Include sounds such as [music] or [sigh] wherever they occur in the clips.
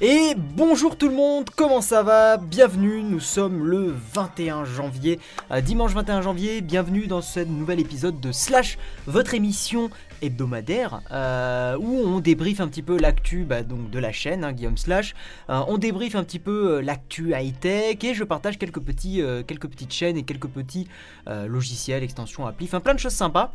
Et bonjour tout le monde, comment ça va? Bienvenue, nous sommes le 21 janvier, euh, dimanche 21 janvier, bienvenue dans ce nouvel épisode de Slash, votre émission hebdomadaire euh, où on débriefe un petit peu l'actu bah, de la chaîne hein, Guillaume Slash, Euh, on débriefe un petit peu l'actu high-tech et je partage quelques, quelques petites chaînes et quelques petits logiciels, extensions, applis, enfin plein de choses sympas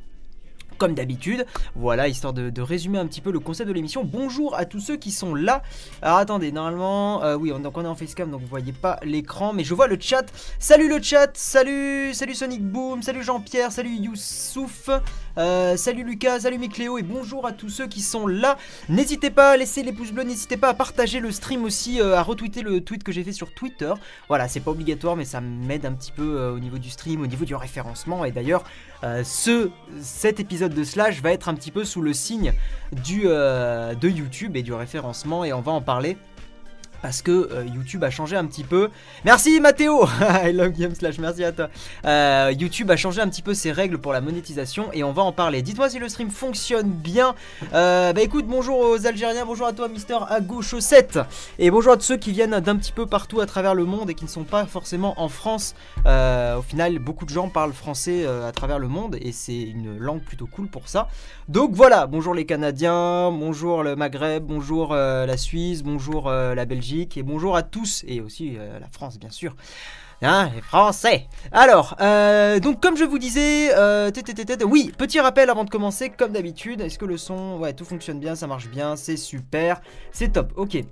comme d'habitude. Voilà, histoire de, résumer un petit peu le concept de l'émission. Bonjour à tous ceux qui sont là. Alors attendez, normalement, euh, oui, on, donc on est en facecam, donc vous voyez pas l'écran, mais je vois le chat. Salut le chat, salut, salut Sonic Boom, salut Jean-Pierre, salut Youssouf, euh, salut Lucas, salut Micléo, et bonjour à tous ceux qui sont là. N'hésitez pas à laisser les pouces bleus, n'hésitez pas à partager le stream aussi, euh, à retweeter le tweet que j'ai fait sur Twitter. Voilà, c'est pas obligatoire, mais ça m'aide un petit peu au niveau du stream, au niveau du référencement, et d'ailleurs, euh, ce, cet épisode de Slash va être un petit peu sous le signe du, euh, de YouTube et du référencement et on va en parler parce que euh, YouTube a changé un petit peu. Merci Mathéo [laughs] I love Game Slash, merci à toi. Euh, YouTube a changé un petit peu ses règles pour la monétisation et on va en parler. Dites-moi si le stream fonctionne bien. Euh, bah écoute, bonjour aux Algériens, bonjour à toi Mister Ago Chaussette et bonjour à tous ceux qui viennent d'un petit peu partout à travers le monde et qui ne sont pas forcément en France. Au final, beaucoup de gens parlent français à travers le monde et c'est une langue plutôt cool pour ça. Donc voilà, bonjour les Canadiens, bonjour le Maghreb, bonjour la Suisse, bonjour la Belgique et bonjour à tous et aussi euh, la France bien sûr. Hein, les Français. Alors, euh, donc comme je vous disais, euh, oui, petit rappel avant de commencer, comme d'habitude, est-ce que le son, ouais, tout fonctionne bien, ça marche bien, c'est super, c'est top, ok.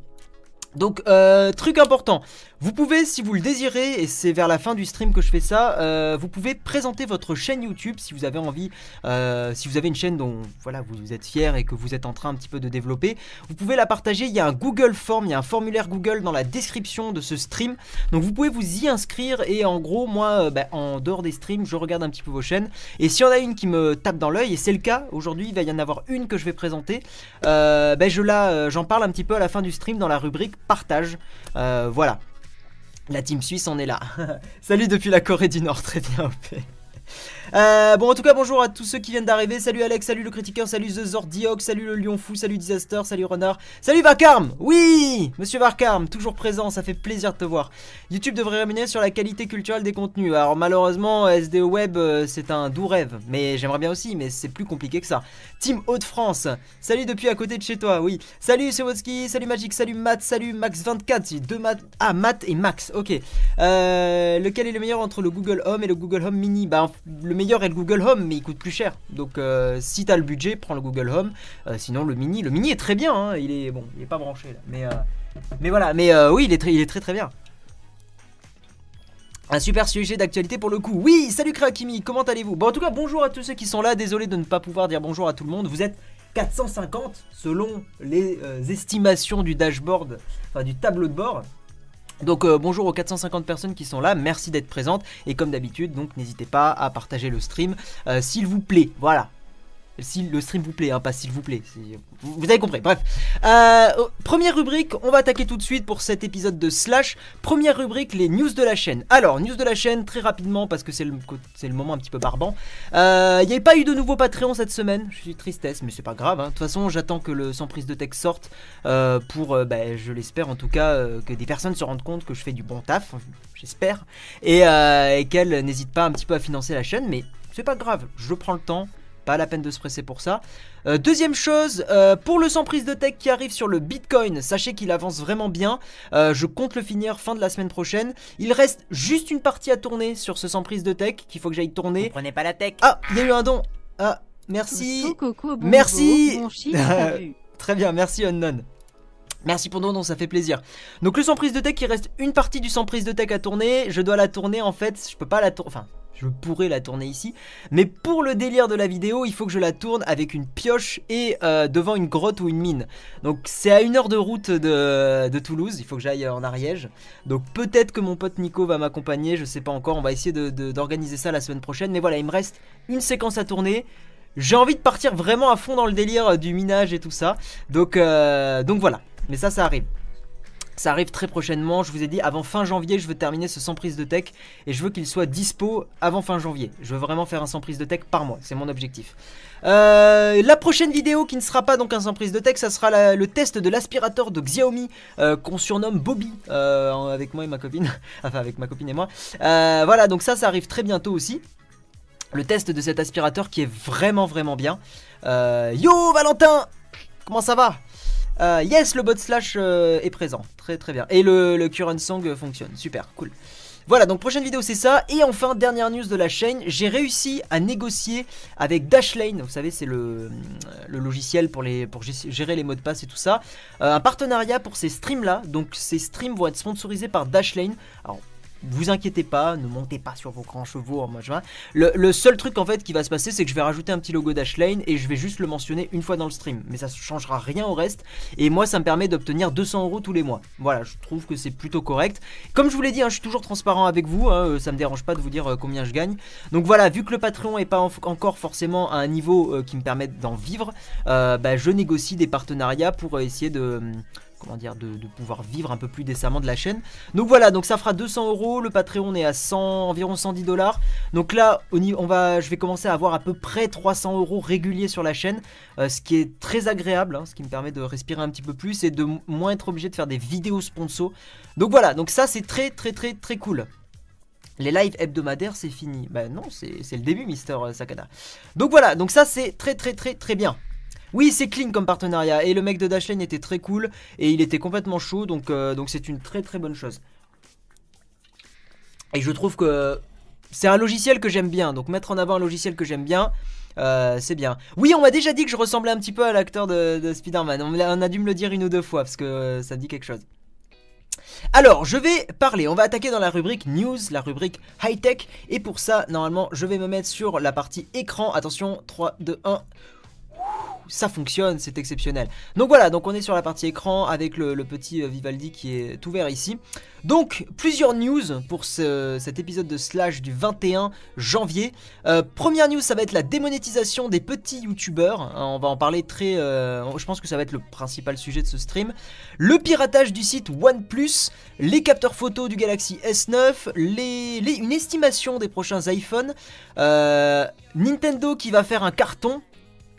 Donc, euh, truc important, vous pouvez, si vous le désirez, et c'est vers la fin du stream que je fais ça, euh, vous pouvez présenter votre chaîne YouTube si vous avez envie, euh, si vous avez une chaîne dont voilà, vous êtes fier et que vous êtes en train un petit peu de développer, vous pouvez la partager. Il y a un Google Form, il y a un formulaire Google dans la description de ce stream. Donc vous pouvez vous y inscrire et en gros, moi, euh, bah, en dehors des streams, je regarde un petit peu vos chaînes. Et s'il y en a une qui me tape dans l'œil, et c'est le cas, aujourd'hui, il va y en avoir une que je vais présenter, bah, je j'en parle un petit peu à la fin du stream dans la rubrique partage. Voilà. La team suisse en est là. [laughs] Salut depuis la Corée du Nord, très bien. OP. Euh, bon, en tout cas, bonjour à tous ceux qui viennent d'arriver. Salut Alex, salut le critiqueur, salut The Zordioc, salut le Lion Fou, salut Disaster, salut Renard, salut Vacarme Oui Monsieur Vacarme, toujours présent, ça fait plaisir de te voir. YouTube devrait rémunérer sur la qualité culturelle des contenus. Alors, malheureusement, SDO Web, euh, c'est un doux rêve. Mais j'aimerais bien aussi, mais c'est plus compliqué que ça. Team Hauts-de-France, salut depuis à côté de chez toi, oui. Salut Sewotski, salut Magic, salut Matt, salut Max24, c'est deux Matt. Ah, Matt et Max, ok. Euh, lequel est le meilleur entre le Google Home et le Google Home Mini? Bah, meilleur est le Google Home, mais il coûte plus cher. Donc, euh, si t'as le budget, prends le Google Home. Euh, sinon, le Mini, le Mini est très bien. hein, Il est bon, il est pas branché mais euh, mais voilà. Mais oui, il est très, il est très bien. Un super sujet d'actualité pour le coup. Oui, salut Krakimi, comment allez-vous? Bon, en tout cas, bonjour à tous ceux qui sont là. Désolé de ne pas pouvoir dire bonjour à tout le monde. Vous êtes 450 selon les estimations du dashboard, enfin du tableau de bord. Donc euh, bonjour aux 450 personnes qui sont là, merci d'être présentes. Et comme d'habitude donc n'hésitez pas à partager le stream euh, s'il vous plaît, voilà. Si le stream vous plaît, hein, pas s'il vous plaît. c'est- Vous, avez compris. Bref. Euh, oh, première rubrique, on va attaquer tout de suite pour cet épisode de Slash. Première rubrique, les news de la chaîne. Alors, news de la chaîne, très rapidement, parce que c'est le, moment un petit peu barbant. Euh, Il n'y avait pas eu de nouveau Patreon cette semaine. Je suis tristesse, mais c'est pas grave. hein. De toute façon, j'attends que le sans prise de texte sorte euh, pour, euh, bah, je l'espère en tout cas, euh, que des personnes se rendent compte que je fais du bon taf. J'espère. Et, euh, et qu'elles n'hésitent pas un petit peu à financer la chaîne, mais c'est pas grave. Je prends le temps. Pas la peine de se presser pour ça. Euh, deuxième chose, euh, pour le sans prise de tech qui arrive sur le Bitcoin, sachez qu'il avance vraiment bien. Euh, je compte le finir fin de la semaine prochaine. Il reste juste une partie à tourner sur ce sans prise de tech qu'il faut que j'aille tourner. Prenez pas la tech. Ah, il y a eu un don. Ah, merci. Coucou, Merci. Chiffre. [laughs] Très bien, merci Unknown. Merci pour ton don, ça fait plaisir. Donc le sans prise de tech, il reste une partie du sans prise de tech à tourner. Je dois la tourner en fait, je peux pas la tourner. Enfin, je pourrais la tourner ici. Mais pour le délire de la vidéo, il faut que je la tourne avec une pioche et euh, devant une grotte ou une mine. Donc c'est à une heure de route de, Toulouse, il faut que j'aille en Ariège. Donc peut-être que mon pote Nico va m'accompagner, je sais pas encore. On va essayer d'organiser ça la semaine prochaine. Mais voilà, il me reste une séquence à tourner. J'ai envie de partir vraiment à fond dans le délire euh, du minage et tout ça. Donc, euh, donc voilà. Mais ça, ça arrive. Ça arrive très prochainement, je vous ai dit avant fin janvier je veux terminer ce sans prise de tech et je veux qu'il soit dispo avant fin janvier. Je veux vraiment faire un sans prise de tech par mois, c'est mon objectif. Euh, la prochaine vidéo qui ne sera pas donc un sans prise de tech, ça sera le test de l'aspirateur de Xiaomi euh, qu'on surnomme Bobby euh, avec moi et ma copine, [laughs] enfin avec ma copine et moi. voilà donc ça ça arrive très bientôt aussi. Le test de cet aspirateur qui est vraiment vraiment bien. yo Valentin Comment ça va? Euh, yes, le bot slash euh, est présent. Très très bien. Et le, current song fonctionne. Super, cool. Voilà, donc prochaine vidéo c'est ça. Et enfin, dernière news de la chaîne, j'ai réussi à négocier avec Dashlane, vous savez c'est le, le, logiciel pour, les, pour gérer les mots de passe et tout ça, euh, un partenariat pour ces streams là. Donc ces streams vont être sponsorisés par Dashlane. Vous inquiétez pas, ne montez pas sur vos grands chevaux en juin. Le, le, seul truc en fait qui va se passer, c'est que je vais rajouter un petit logo Dashlane et je vais juste le mentionner une fois dans le stream. Mais ça ne changera rien au reste. Et moi, ça me permet d'obtenir 200 euros tous les mois. Voilà, je trouve que c'est plutôt correct. Comme je vous l'ai dit, hein, je suis toujours transparent avec vous. Hein, euh, ça me dérange pas de vous dire euh, combien je gagne. Donc voilà, vu que le Patreon est pas encore forcément à un niveau euh, qui me permette d'en vivre, bah, je négocie des partenariats pour essayer de comment dire, de, pouvoir vivre un peu plus décemment de la chaîne. Donc voilà, donc ça fera 200 euros. Le Patreon est à 100, environ 110 dollars. Donc là, on va, je vais commencer à avoir à peu près 300 euros réguliers sur la chaîne, euh, ce qui est très agréable, hein, ce qui me permet de respirer un petit peu plus et de moins être obligé de faire des vidéos sponsor. Donc voilà, donc ça c'est très très très très cool. Les lives hebdomadaires, c'est fini. Bah non, c'est le début, Mister Sakada. Donc voilà, donc ça c'est très très très très bien. Oui, c'est clean comme partenariat. Et le mec de Dashlane était très cool. Et il était complètement chaud. Donc euh, donc c'est une très très bonne chose. Et je trouve que c'est un logiciel que j'aime bien. Donc mettre en avant un logiciel que j'aime bien, euh, c'est bien. Oui, on m'a déjà dit que je ressemblais un petit peu à l'acteur de, Spider-Man. On, a dû me le dire une ou deux fois parce que euh, ça dit quelque chose. Alors, je vais parler, on va attaquer dans la rubrique news, la rubrique high-tech. Et pour ça, normalement, je vais me mettre sur la partie écran. Attention, 3, 2, 1 ça fonctionne, c'est exceptionnel. Donc voilà, donc on est sur la partie écran avec le, petit euh, Vivaldi qui est ouvert ici. Donc plusieurs news pour cet épisode de Slash du 21 janvier. Euh, première news, ça va être la démonétisation des petits youtubeurs. Hein, on va en parler très... Euh, je pense que ça va être le principal sujet de ce stream. Le piratage du site OnePlus, les capteurs photos du Galaxy S9, une estimation des prochains iPhones, Nintendo qui va faire un carton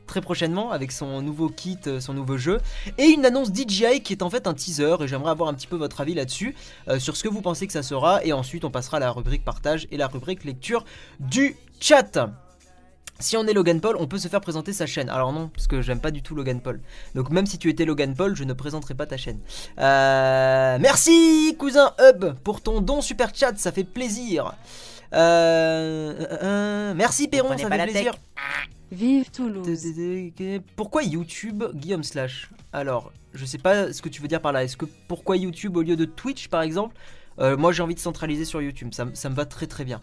très prochainement avec son nouveau kit, euh, son nouveau jeu, et une annonce DJI qui est en fait un teaser, et j'aimerais avoir un petit peu votre avis là-dessus, euh, sur ce que vous pensez que ça sera, et ensuite on passera à la rubrique partage et la rubrique lecture du chat. Si on est Logan Paul, on peut se faire présenter sa chaîne. Alors non, parce que j'aime pas du tout Logan Paul. Donc même si tu étais Logan Paul, je ne présenterai pas ta chaîne. Euh, merci cousin Hub pour ton don super chat, ça fait plaisir. merci Perron, ça fait plaisir. Vive Toulouse. Pourquoi YouTube, Guillaume Slash? Alors, je sais pas ce que tu veux dire par là. Est-ce que pourquoi YouTube au lieu de Twitch par exemple? Euh, Moi j'ai envie de centraliser sur YouTube, ça, me va très très bien.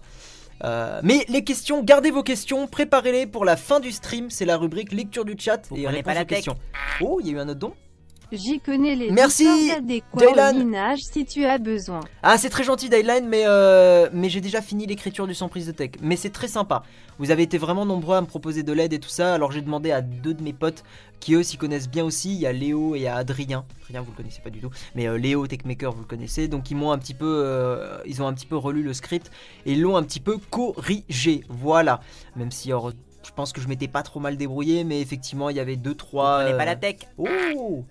Euh, mais les questions, gardez vos questions, préparez-les pour la fin du stream. C'est la rubrique lecture du chat et réponse pas la aux questions. Oh, il y a eu un autre don J'y connais les Merci, adéquats au si tu as besoin. Ah, c'est très gentil, Dayline, mais, euh, mais j'ai déjà fini l'écriture du sans prise de tech. Mais c'est très sympa. Vous avez été vraiment nombreux à me proposer de l'aide et tout ça. Alors j'ai demandé à deux de mes potes qui eux s'y connaissent bien aussi. Il y a Léo et il y a Adrien. Adrien, vous le connaissez pas du tout, mais euh, Léo Techmaker, vous le connaissez. Donc ils m'ont un petit peu, euh, ils ont un petit peu relu le script et l'ont un petit peu corrigé. Voilà. Même si je pense que je m'étais pas trop mal débrouillé, mais effectivement il y avait deux trois. On n'est pas la tech. Oh.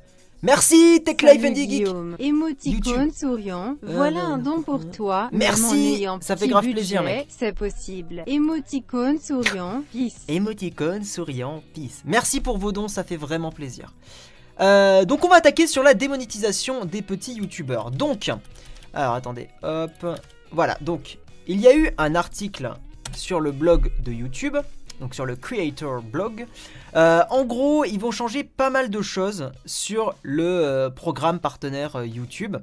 Merci Tech Life and Geek. Émoticône souriant. Euh, voilà un don pour toi. Merci. Ça fait grave plaisir, mec. C'est possible. Émoticône souriant. Peace. Émoticône souriant. Peace. Merci pour vos dons, ça fait vraiment plaisir. Euh, donc on va attaquer sur la démonétisation des petits youtubeurs. Donc, alors attendez, hop, voilà. Donc, il y a eu un article sur le blog de YouTube donc sur le Creator Blog. Euh, en gros, ils vont changer pas mal de choses sur le euh, programme partenaire euh, YouTube.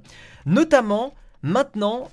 Notamment, maintenant,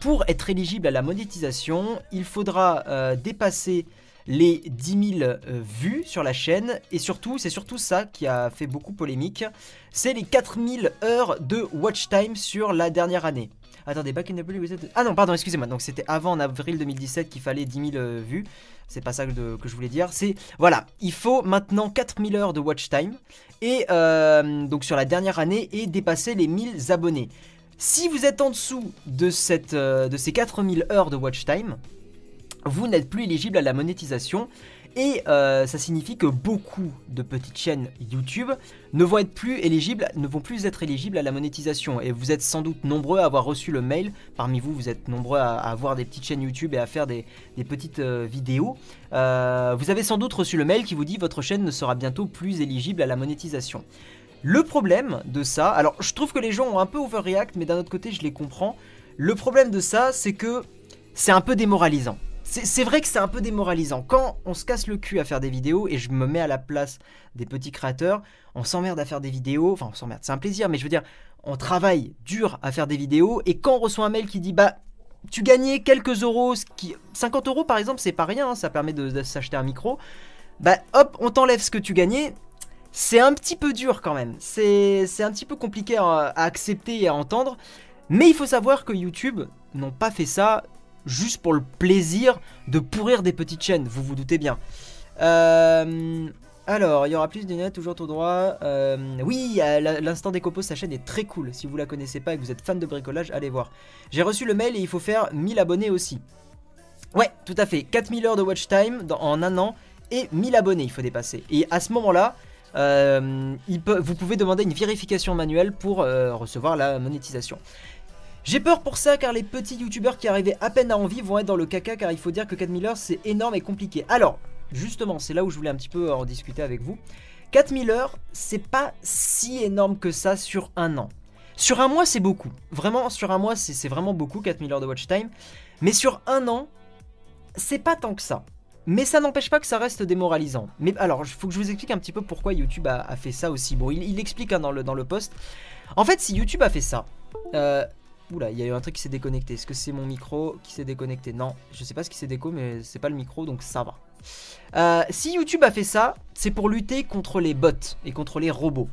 pour être éligible à la monétisation, il faudra dépasser les 10 000 vues sur la chaîne. Et surtout, c'est surtout ça qui a fait beaucoup polémique, c'est les 4000 heures de watch time sur la dernière année. Attendez, back in the blue, Ah non, pardon, excusez-moi. Donc c'était avant en avril 2017 qu'il fallait 10 000 euh, vues. C'est pas ça que, je voulais dire. C'est voilà, il faut maintenant 4000 heures de watch time et euh, donc sur la dernière année et dépasser les 1000 abonnés. Si vous êtes en dessous de, cette, euh, de ces 4000 heures de watch time, vous n'êtes plus éligible à la monétisation. Et euh, ça signifie que beaucoup de petites chaînes YouTube ne vont être plus éligibles, ne vont plus être éligibles à la monétisation. Et vous êtes sans doute nombreux à avoir reçu le mail. Parmi vous, vous êtes nombreux à, avoir des petites chaînes YouTube et à faire des, petites euh, vidéos. Euh, vous avez sans doute reçu le mail qui vous dit votre chaîne ne sera bientôt plus éligible à la monétisation. Le problème de ça, alors je trouve que les gens ont un peu overreact, mais d'un autre côté, je les comprends. Le problème de ça, c'est que c'est un peu démoralisant. C'est vrai que c'est un peu démoralisant. Quand on se casse le cul à faire des vidéos, et je me mets à la place des petits créateurs, on s'emmerde à faire des vidéos, enfin on s'emmerde, c'est un plaisir, mais je veux dire, on travaille dur à faire des vidéos, et quand on reçoit un mail qui dit, bah, tu gagnais quelques euros, qui... 50 euros par exemple, c'est pas rien, hein, ça permet de, s'acheter un micro, bah hop, on t'enlève ce que tu gagnais, c'est un petit peu dur quand même, c'est un petit peu compliqué à accepter et à entendre, mais il faut savoir que YouTube n'ont pas fait ça juste pour le plaisir de pourrir des petites chaînes, vous vous doutez bien. Euh, alors, il y aura plus de net, toujours tout droit. Euh, oui, l'instant des sa chaîne est très cool. Si vous la connaissez pas et que vous êtes fan de bricolage, allez voir. J'ai reçu le mail et il faut faire 1000 abonnés aussi. Ouais, tout à fait. 4000 heures de watch time en un an et 1000 abonnés il faut dépasser. Et à ce moment-là, euh, vous pouvez demander une vérification manuelle pour recevoir la monétisation. J'ai peur pour ça car les petits youtubeurs qui arrivaient à peine à envie vont être dans le caca car il faut dire que 4000 heures c'est énorme et compliqué. Alors, justement, c'est là où je voulais un petit peu en discuter avec vous. 4000 heures, c'est pas si énorme que ça sur un an. Sur un mois, c'est beaucoup. Vraiment, sur un mois, c'est vraiment beaucoup, 4000 heures de watch time. Mais sur un an, c'est pas tant que ça. Mais ça n'empêche pas que ça reste démoralisant. Mais alors, il faut que je vous explique un petit peu pourquoi YouTube a, fait ça aussi. Bon, il, explique hein, dans, le, dans le post. En fait, si YouTube a fait ça, euh, Oula, il y a eu un truc qui s'est déconnecté. Est-ce que c'est mon micro qui s'est déconnecté? Non, je sais pas ce qui s'est déco, mais c'est pas le micro, donc ça va. Euh, si YouTube a fait ça, c'est pour lutter contre les bots et contre les robots.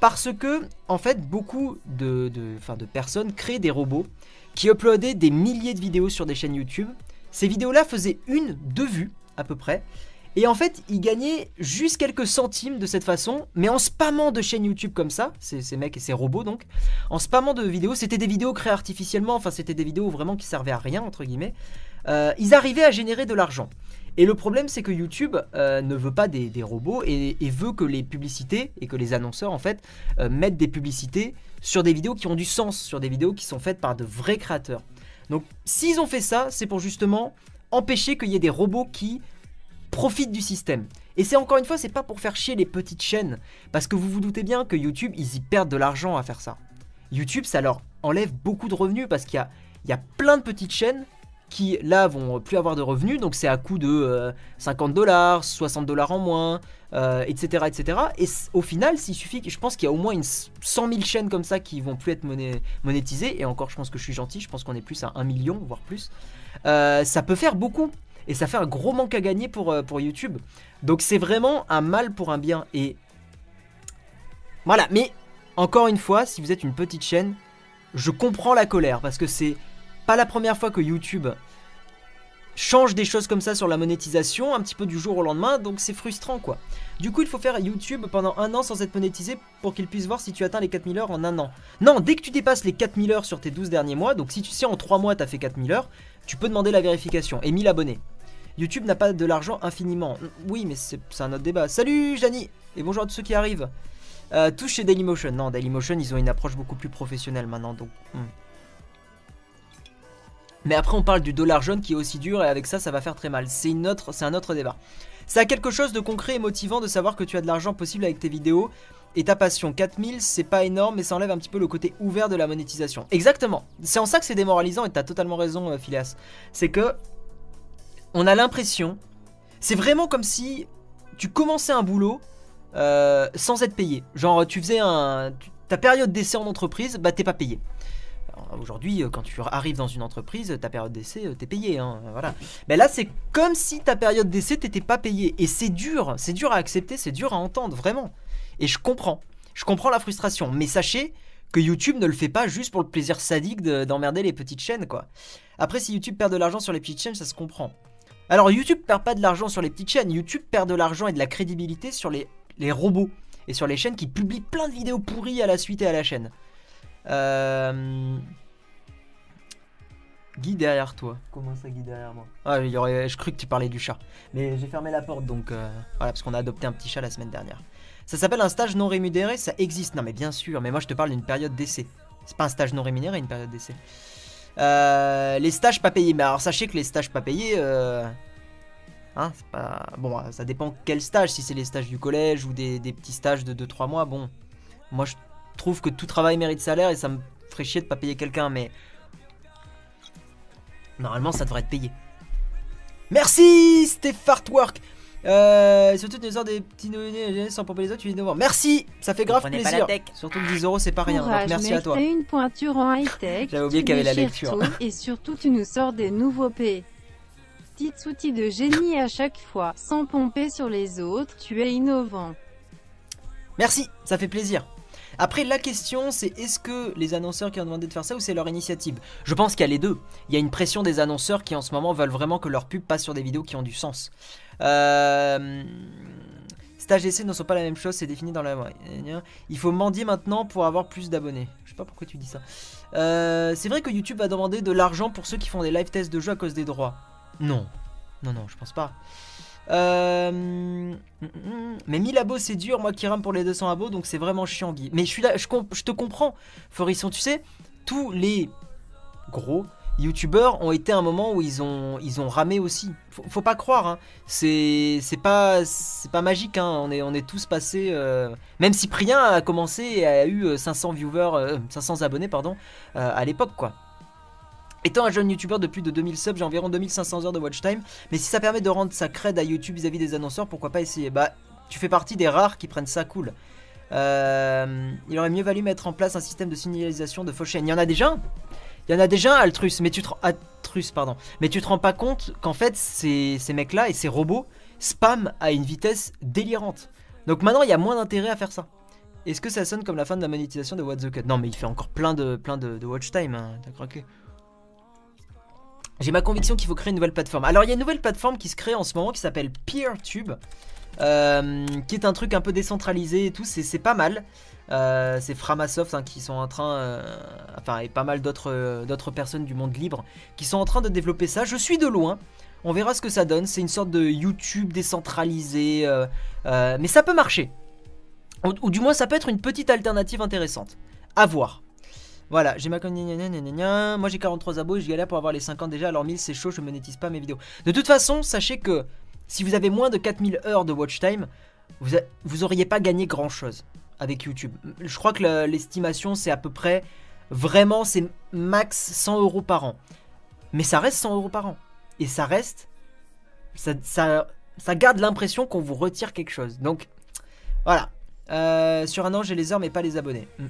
Parce que, en fait, beaucoup de, de, de personnes créent des robots qui uploadaient des milliers de vidéos sur des chaînes YouTube. Ces vidéos-là faisaient une, deux vues à peu près. Et en fait, ils gagnaient juste quelques centimes de cette façon, mais en spammant de chaînes YouTube comme ça, ces, mecs et ces robots donc, en spammant de vidéos, c'était des vidéos créées artificiellement, enfin c'était des vidéos vraiment qui servaient à rien, entre guillemets, euh, ils arrivaient à générer de l'argent. Et le problème, c'est que YouTube euh, ne veut pas des, robots et, veut que les publicités et que les annonceurs, en fait, euh, mettent des publicités sur des vidéos qui ont du sens, sur des vidéos qui sont faites par de vrais créateurs. Donc, s'ils ont fait ça, c'est pour justement empêcher qu'il y ait des robots qui profitent du système. Et c'est encore une fois, c'est pas pour faire chier les petites chaînes, parce que vous vous doutez bien que YouTube, ils y perdent de l'argent à faire ça. YouTube, ça leur enlève beaucoup de revenus, parce qu'il y y a plein de petites chaînes qui là vont plus avoir de revenus, donc c'est à coût de 50 euh, dollars, 60 dollars en moins, etc., euh, etc. Et au final, s'il suffit, je pense qu'il y a au moins une 100 000 chaînes comme ça qui vont plus être monétisées, et encore je pense que je suis gentil, je pense qu'on est plus à 1 million, voire plus. Euh, ça peut faire beaucoup et ça fait un gros manque à gagner pour, euh, pour YouTube. Donc c'est vraiment un mal pour un bien. Et voilà, mais encore une fois, si vous êtes une petite chaîne, je comprends la colère parce que c'est pas la première fois que YouTube change des choses comme ça sur la monétisation, un petit peu du jour au lendemain, donc c'est frustrant quoi. Du coup, il faut faire YouTube pendant un an sans être monétisé pour qu'il puisse voir si tu atteins les 4000 heures en un an. Non, dès que tu dépasses les 4000 heures sur tes 12 derniers mois, donc si tu sais en 3 mois tu as fait 4000 heures, tu peux demander la vérification et 1000 abonnés. YouTube n'a pas de l'argent infiniment. Oui, mais c'est un autre débat. Salut Jani Et bonjour à tous ceux qui arrivent. Euh, chez Dailymotion. Non, Dailymotion, ils ont une approche beaucoup plus professionnelle maintenant. Donc, hmm. Mais après, on parle du dollar jaune qui est aussi dur et avec ça, ça va faire très mal. C'est un autre débat. Ça a quelque chose de concret et motivant de savoir que tu as de l'argent possible avec tes vidéos et ta passion. 4000, c'est pas énorme, mais ça enlève un petit peu le côté ouvert de la monétisation. Exactement. C'est en ça que c'est démoralisant et t'as totalement raison, euh, Phileas. C'est que on a l'impression, c'est vraiment comme si tu commençais un boulot euh, sans être payé. Genre, tu faisais un, ta période d'essai en entreprise, bah t'es pas payé. Aujourd'hui, euh, quand tu arrives dans une entreprise, ta période d'essai, euh, t'es payé. Hein, voilà. Mais là, c'est comme si ta période d'essai, t'étais pas payé. Et c'est dur, c'est dur à accepter, c'est dur à entendre, vraiment. Et je comprends. Je comprends la frustration. Mais sachez que YouTube ne le fait pas juste pour le plaisir sadique d'emmerder les petites chaînes, quoi. Après, si YouTube perd de l'argent sur les petites chaînes, ça se comprend. Alors, YouTube perd pas de l'argent sur les petites chaînes. YouTube perd de l'argent et de la crédibilité sur les, les robots et sur les chaînes qui publient plein de vidéos pourries à la suite et à la chaîne. Euh... Guy derrière toi. Comment ça, Guy derrière moi? Ah, il y aurait... je crus que tu parlais du chat. Mais j'ai fermé la porte, donc euh, voilà, parce qu'on a adopté un petit chat la semaine dernière. Ça s'appelle un stage non rémunéré, ça existe. Non, mais bien sûr, mais moi je te parle d'une période d'essai. C'est pas un stage non rémunéré, une période d'essai. Euh, les stages pas payés. Mais alors sachez que les stages pas payés, euh, hein, bon. Ça dépend quel stage. Si c'est les stages du collège ou des, petits stages de 2-3 mois, bon. Moi je trouve que tout travail mérite salaire et ça me ferait chier de pas payer quelqu'un, mais normalement ça devrait être payé. Merci Stephartwork euh, surtout des heures des petits sans pomper les autres, tu viens de voir. Merci, ça fait grave plaisir. Surtout que 10 euros c'est pas rien, donc merci à toi. une pointure en high tech. J'avais oublié qu'il y avait la lecture. et surtout tu nous sors des nouveaux P. Petit outil de génie à chaque fois, sans pomper sur les autres, tu es innovant. Merci, ça fait plaisir. Après, la question, c'est est-ce que les annonceurs qui ont demandé de faire ça ou c'est leur initiative? Je pense qu'il y a les deux. Il y a une pression des annonceurs qui en ce moment veulent vraiment que leur pub passe sur des vidéos qui ont du sens. Euh... Stage essai ne sont pas la même chose, c'est défini dans la. Il faut mendier maintenant pour avoir plus d'abonnés. Je sais pas pourquoi tu dis ça. Euh, c'est vrai que YouTube va demander de l'argent pour ceux qui font des live tests de jeux à cause des droits. Non. Non, non, je pense pas. Euh... Mais 1000 abos c'est dur, moi qui rame pour les 200 abos, donc c'est vraiment chiant Guy. Mais je suis là, je, je te comprends, Forisson, tu sais, tous les gros youtubeurs ont été un moment où ils ont, ils ont ramé aussi. Faut, pas croire, hein. c'est pas, pas magique, hein. on, est, on est tous passés. Euh, même Cyprien a commencé et a eu 500 euh, viewers, 500 euh, abonnés pardon, à l'époque quoi. Étant un jeune youtubeur de plus de 2000 subs, j'ai environ 2500 heures de watch time. Mais si ça permet de rendre sa cred à YouTube vis-à-vis des annonceurs, pourquoi pas essayer? Bah, tu fais partie des rares qui prennent ça cool. il aurait mieux valu mettre en place un système de signalisation de faux chaînes. Il y en a déjà il y en a déjà un Altrus, mais tu te, Altrus. Mais tu te rends pas compte qu'en fait, ces, ces mecs-là et ces robots spam à une vitesse délirante. Donc maintenant, il y a moins d'intérêt à faire ça. Est-ce que ça sonne comme la fin de la monétisation de What the Cut? Non, mais il fait encore plein de, plein de, watch time. Hein, t'as craqué. J'ai ma conviction qu'il faut créer une nouvelle plateforme. Alors, il y a une nouvelle plateforme qui se crée en ce moment qui s'appelle PeerTube. Euh, qui est un truc un peu décentralisé et tout, c'est pas mal. Euh, c'est Framasoft hein, qui sont en train, euh, enfin et pas mal d'autres d'autres personnes du monde libre qui sont en train de développer ça. Je suis de loin. On verra ce que ça donne. C'est une sorte de YouTube décentralisé, mais ça peut marcher. Ou, du moins ça peut être une petite alternative intéressante. À voir. Voilà, j'ai ma Moi j'ai 43 abos et je galère pour avoir les 50 déjà. Alors 1000 c'est chaud, je monétise pas mes vidéos. De toute façon, sachez que si vous avez moins de 4000 heures de watch time, vous, vous auriez pas gagné grand chose avec YouTube. Je crois que l'estimation c'est à peu près, vraiment c'est max 100 euros par an. Mais ça reste 100 euros par an. Et ça reste, ça, ça, garde l'impression qu'on vous retire quelque chose. Donc voilà. Euh, sur un an j'ai les heures mais pas les abonnés. Hmm.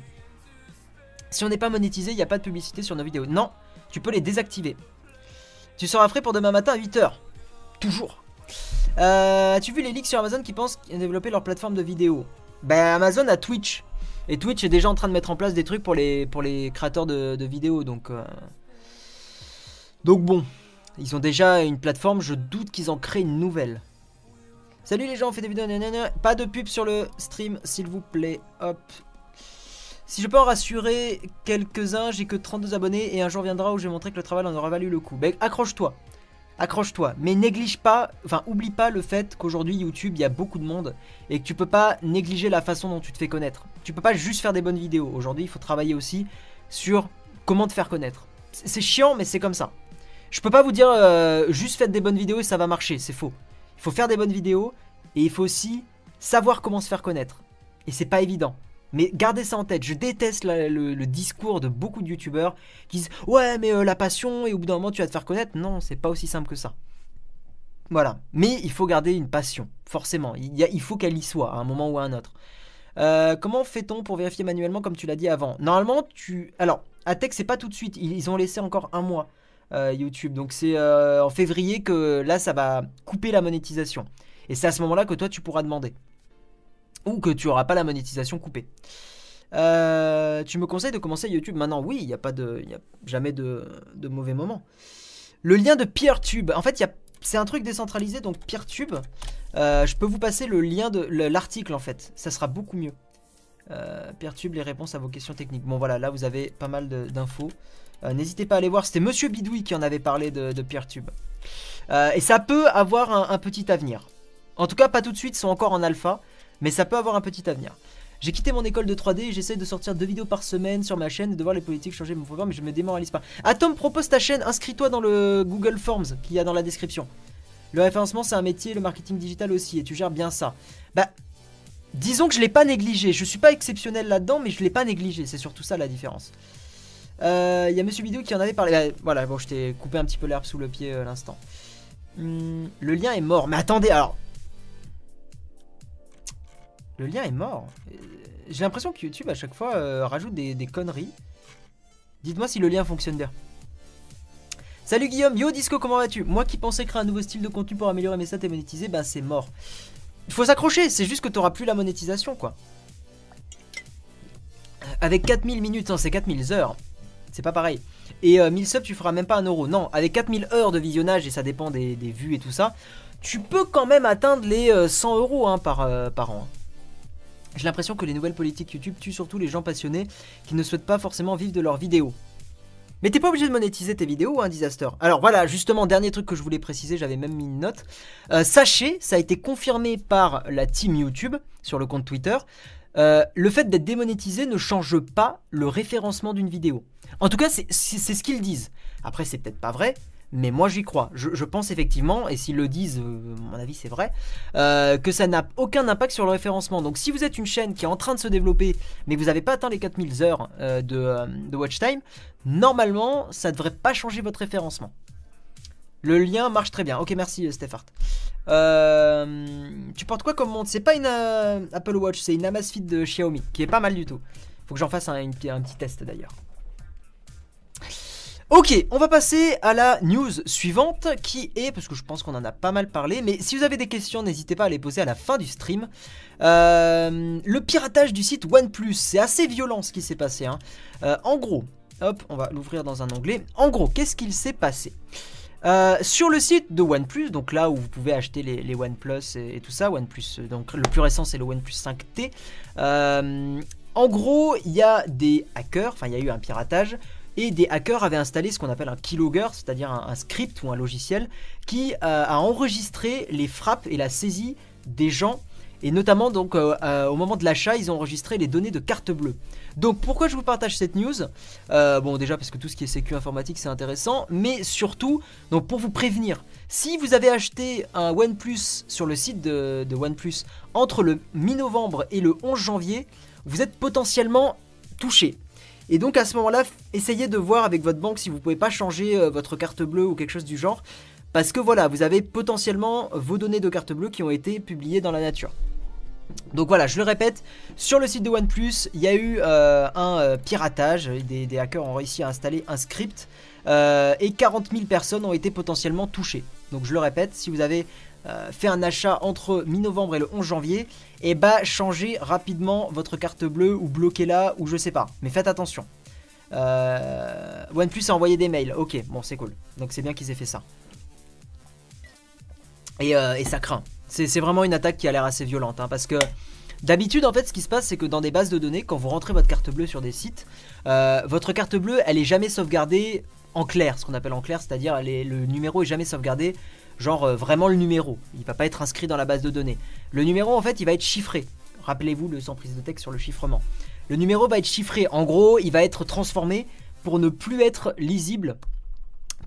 Si on n'est pas monétisé, il n'y a pas de publicité sur nos vidéos. Non, tu peux les désactiver. Tu seras frais pour demain matin à 8h. Toujours. Euh, As-tu vu les leaks sur Amazon qui pensent développer leur plateforme de vidéo Ben Amazon a Twitch. Et Twitch est déjà en train de mettre en place des trucs pour les, pour les créateurs de, vidéos. Donc, euh, donc bon, ils ont déjà une plateforme. Je doute qu'ils en créent une nouvelle. Salut les gens, on fait des vidéos. Pas de pub sur le stream, s'il vous plaît. Hop. Si je peux en rassurer quelques-uns, j'ai que 32 abonnés et un jour viendra où je vais montrer que le travail en aura valu le coup. Ben accroche-toi accroche-toi. Mais néglige pas, enfin oublie pas le fait qu'aujourd'hui YouTube, il y a beaucoup de monde et que tu peux pas négliger la façon dont tu te fais connaître. Tu peux pas juste faire des bonnes vidéos. Aujourd'hui, il faut travailler aussi sur comment te faire connaître. C'est chiant, mais c'est comme ça. Je peux pas vous dire euh, juste faites des bonnes vidéos et ça va marcher, c'est faux. Il faut faire des bonnes vidéos et il faut aussi savoir comment se faire connaître. Et c'est pas évident. Mais gardez ça en tête, je déteste le, discours de beaucoup de youtubeurs qui disent Ouais, mais euh, la passion, et au bout d'un moment tu vas te faire connaître. Non, c'est pas aussi simple que ça. Voilà. Mais il faut garder une passion, forcément. Il, faut qu'elle y soit à un moment ou à un autre. Euh, comment fait-on pour vérifier manuellement comme tu l'as dit avant? Normalement, tu. Alors, Atec, c'est pas tout de suite. Ils ont laissé encore un mois euh, YouTube. Donc, c'est en février que là, ça va couper la monétisation. Et c'est à ce moment-là que toi, tu pourras demander ou que tu auras pas la monétisation coupée. Euh, tu me conseilles de commencer YouTube maintenant Oui, il n'y a pas de, a jamais de, de mauvais moment. Le lien de PeerTube. En fait, c'est un truc décentralisé, donc PeerTube. Euh, je peux vous passer le lien de l'article en fait. Ça sera beaucoup mieux. Euh, PeerTube, les réponses à vos questions techniques. Bon voilà, là vous avez pas mal d'infos. Euh, n'hésitez pas à aller voir. C'était Monsieur Bidouille qui en avait parlé de, de PeerTube. et ça peut avoir un, petit avenir. En tout cas, pas tout de suite, ils sont encore en alpha. Mais ça peut avoir un petit avenir. J'ai quitté mon école de 3D et j'essaie de sortir deux vidéos par semaine sur ma chaîne et de voir les politiques changer mon pouvoir, mais je me démoralise pas. Atom, propose ta chaîne, inscris-toi dans le Google Forms qu'il y a dans la description. Le référencement, c'est un métier, le marketing digital aussi, et tu gères bien ça. Bah, disons que je l'ai pas négligé. Je suis pas exceptionnel là-dedans, mais je l'ai pas négligé. C'est surtout ça la différence. Il euh, y a Monsieur Vidéo qui en avait parlé. Bah, voilà, bon, je t'ai coupé un petit peu l'herbe sous le pied euh, l'instant. Hmm, le lien est mort. Mais attendez, alors, le lien est mort. J'ai l'impression que YouTube à chaque fois euh, rajoute des, conneries. Dites-moi si le lien fonctionne bien. Salut Guillaume, yo Disco, comment vas-tu? Moi qui pensais créer un nouveau style de contenu pour améliorer mes stats et monétiser, bah c'est mort. Il faut s'accrocher, c'est juste que t'auras plus la monétisation quoi. Avec 4000 minutes, hein, c'est 4000 heures. C'est pas pareil. Et 1000 euh, subs, tu feras même pas un euro. Non, avec 4000 heures de visionnage, et ça dépend des, vues et tout ça, tu peux quand même atteindre les 100 euh, euros hein, par, an. J'ai l'impression que les nouvelles politiques YouTube tuent surtout les gens passionnés qui ne souhaitent pas forcément vivre de leurs vidéos. Mais t'es pas obligé de monétiser tes vidéos, hein, Disaster. Alors voilà, justement, dernier truc que je voulais préciser, j'avais même mis une note. Euh, sachez, ça a été confirmé par la team YouTube sur le compte Twitter. Euh, le fait d'être démonétisé ne change pas le référencement d'une vidéo. En tout cas, c'est ce qu'ils disent. Après, c'est peut-être pas vrai, mais moi j'y crois. Je, pense effectivement, et s'ils le disent, euh, mon avis c'est vrai, euh, que ça n'a aucun impact sur le référencement. Donc si vous êtes une chaîne qui est en train de se développer, mais vous n'avez pas atteint les 4000 heures euh, de, watch time, normalement ça ne devrait pas changer votre référencement. Le lien marche très bien. Ok, merci Stephart. tu portes quoi comme montre? C'est pas une Apple Watch, c'est une Amazfit de Xiaomi, qui est pas mal du tout. Faut que j'en fasse un petit test d'ailleurs. Ok, on va passer à la news suivante qui est, parce que je pense qu'on en a pas mal parlé, mais si vous avez des questions, n'hésitez pas à les poser à la fin du stream. Euh, le piratage du site OnePlus, c'est assez violent ce qui s'est passé. Hein. Euh, en gros, hop, on va l'ouvrir dans un onglet. En gros, qu'est-ce qu'il s'est passé? Euh, sur le site de OnePlus, donc là où vous pouvez acheter les, OnePlus et, tout ça, OnePlus, donc le plus récent c'est le OnePlus 5T. en gros, il y a des hackers, enfin il y a eu un piratage et des hackers avaient installé ce qu'on appelle un keylogger, c'est-à-dire un, script ou un logiciel qui euh, a enregistré les frappes et la saisie des gens. Et notamment donc euh, euh, au moment de l'achat, ils ont enregistré les données de carte bleue. Donc pourquoi je vous partage cette news? Bon déjà parce que tout ce qui est sécu informatique c'est intéressant, mais surtout donc pour vous prévenir. Si vous avez acheté un OnePlus sur le site de, de OnePlus entre le mi-novembre et le 11 janvier, vous êtes potentiellement touché. Et donc à ce moment-là, essayez de voir avec votre banque si vous pouvez pas changer euh, votre carte bleue ou quelque chose du genre. Parce que voilà, vous avez potentiellement vos données de carte bleue qui ont été publiées dans la nature. Donc voilà, je le répète, sur le site de OnePlus, il y a eu euh, un euh, piratage, des, hackers ont réussi à installer un script et 40 000 personnes ont été potentiellement touchées. Donc je le répète, si vous avez euh, fait un achat entre mi-novembre et le 11 janvier, et bah changez rapidement votre carte bleue ou bloquez-la ou je sais pas. Mais faites attention. Euh, OnePlus a envoyé des mails. Ok, bon c'est cool. Donc c'est bien qu'ils aient fait ça. Et, euh, ça craint. C'est vraiment une attaque qui a l'air assez violente. Hein, parce que d'habitude en fait ce qui se passe c'est que dans des bases de données, quand vous rentrez votre carte bleue sur des sites, votre carte bleue elle est jamais sauvegardée en clair, ce qu'on appelle en clair, c'est-à-dire le numéro est jamais sauvegardé genre euh, vraiment le numéro. Il va pas être inscrit dans la base de données. Le numéro en fait il va être chiffré. Rappelez-vous le sans prise de texte sur le chiffrement. Le numéro va être chiffré. En gros, il va être transformé pour ne plus être lisible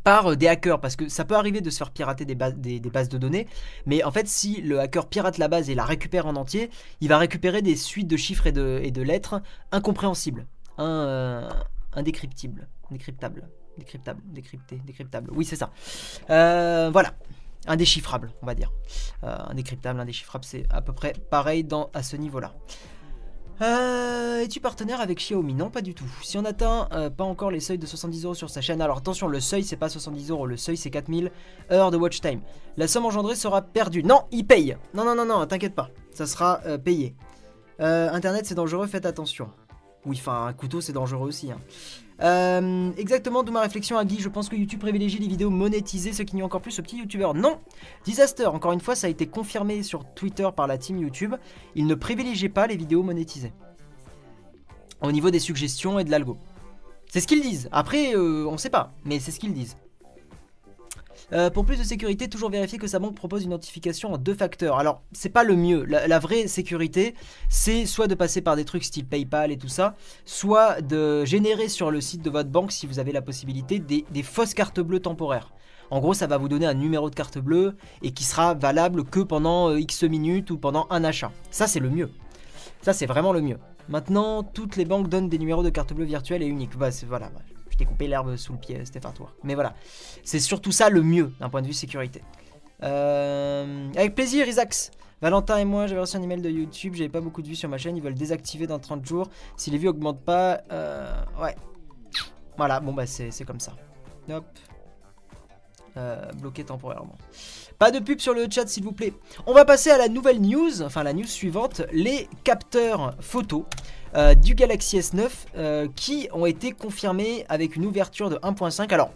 par euh, des hackers parce que ça peut arriver de se faire pirater des, bases, de données mais en fait si le hacker pirate la base et la récupère en entier il va récupérer des suites de chiffres et de, et de lettres incompréhensibles euh, indécryptibles décryptable décryptable décrypté décryptable oui c'est ça voilà indéchiffrable, on va dire. Euh, indécryptable, indéchiffrable, c'est à peu près pareil dans, à ce niveau-là. Euh, Es-tu partenaire avec Xiaomi? Non, pas du tout. Si on atteint euh, pas encore les seuils de 70 euros sur sa chaîne, alors attention, le seuil c'est pas 70 euros, le seuil c'est 4000 heures de watch time. La somme engendrée sera perdue. Non, il paye. Non, non, non, non, t'inquiète pas, ça sera payé. Internet c'est dangereux, faites attention. Oui, enfin, un couteau, c'est dangereux aussi. Hein. Euh, exactement, d'où ma réflexion à Guy. Je pense que YouTube privilégie les vidéos monétisées, ce qui nuit encore plus aux petits youtubeurs. Non Disaster, encore une fois, ça a été confirmé sur Twitter par la team YouTube. Ils ne privilégient pas les vidéos monétisées. Au niveau des suggestions et de l'algo. C'est ce qu'ils disent. Après, euh, on sait pas, mais c'est ce qu'ils disent. Euh, pour plus de sécurité, toujours vérifier que sa banque propose une notification en deux facteurs. Alors, c'est pas le mieux. La, vraie sécurité, c'est soit de passer par des trucs style PayPal et tout ça, soit de générer sur le site de votre banque, si vous avez la possibilité, des, fausses cartes bleues temporaires. En gros, ça va vous donner un numéro de carte bleue et qui sera valable que pendant euh, X minutes ou pendant un achat. Ça, c'est le mieux. Ça, c'est vraiment le mieux. Maintenant, toutes les banques donnent des numéros de carte bleue virtuels et uniques. Bah, voilà, je t'ai coupé l'herbe sous le pied, Stéphane, toi. Mais voilà, c'est surtout ça le mieux d'un point de vue sécurité. Euh, avec plaisir, Isax. Valentin et moi, j'avais reçu un email de YouTube, j'avais pas beaucoup de vues sur ma chaîne, ils veulent désactiver dans 30 jours. Si les vues augmentent pas, euh, ouais. Voilà, bon bah c'est comme ça. Hop. Euh, bloqué temporairement. Pas de pub sur le chat s'il vous plaît. On va passer à la nouvelle news, enfin la news suivante, les capteurs photos. Euh, du Galaxy S9 euh, qui ont été confirmés avec une ouverture de 1.5. Alors,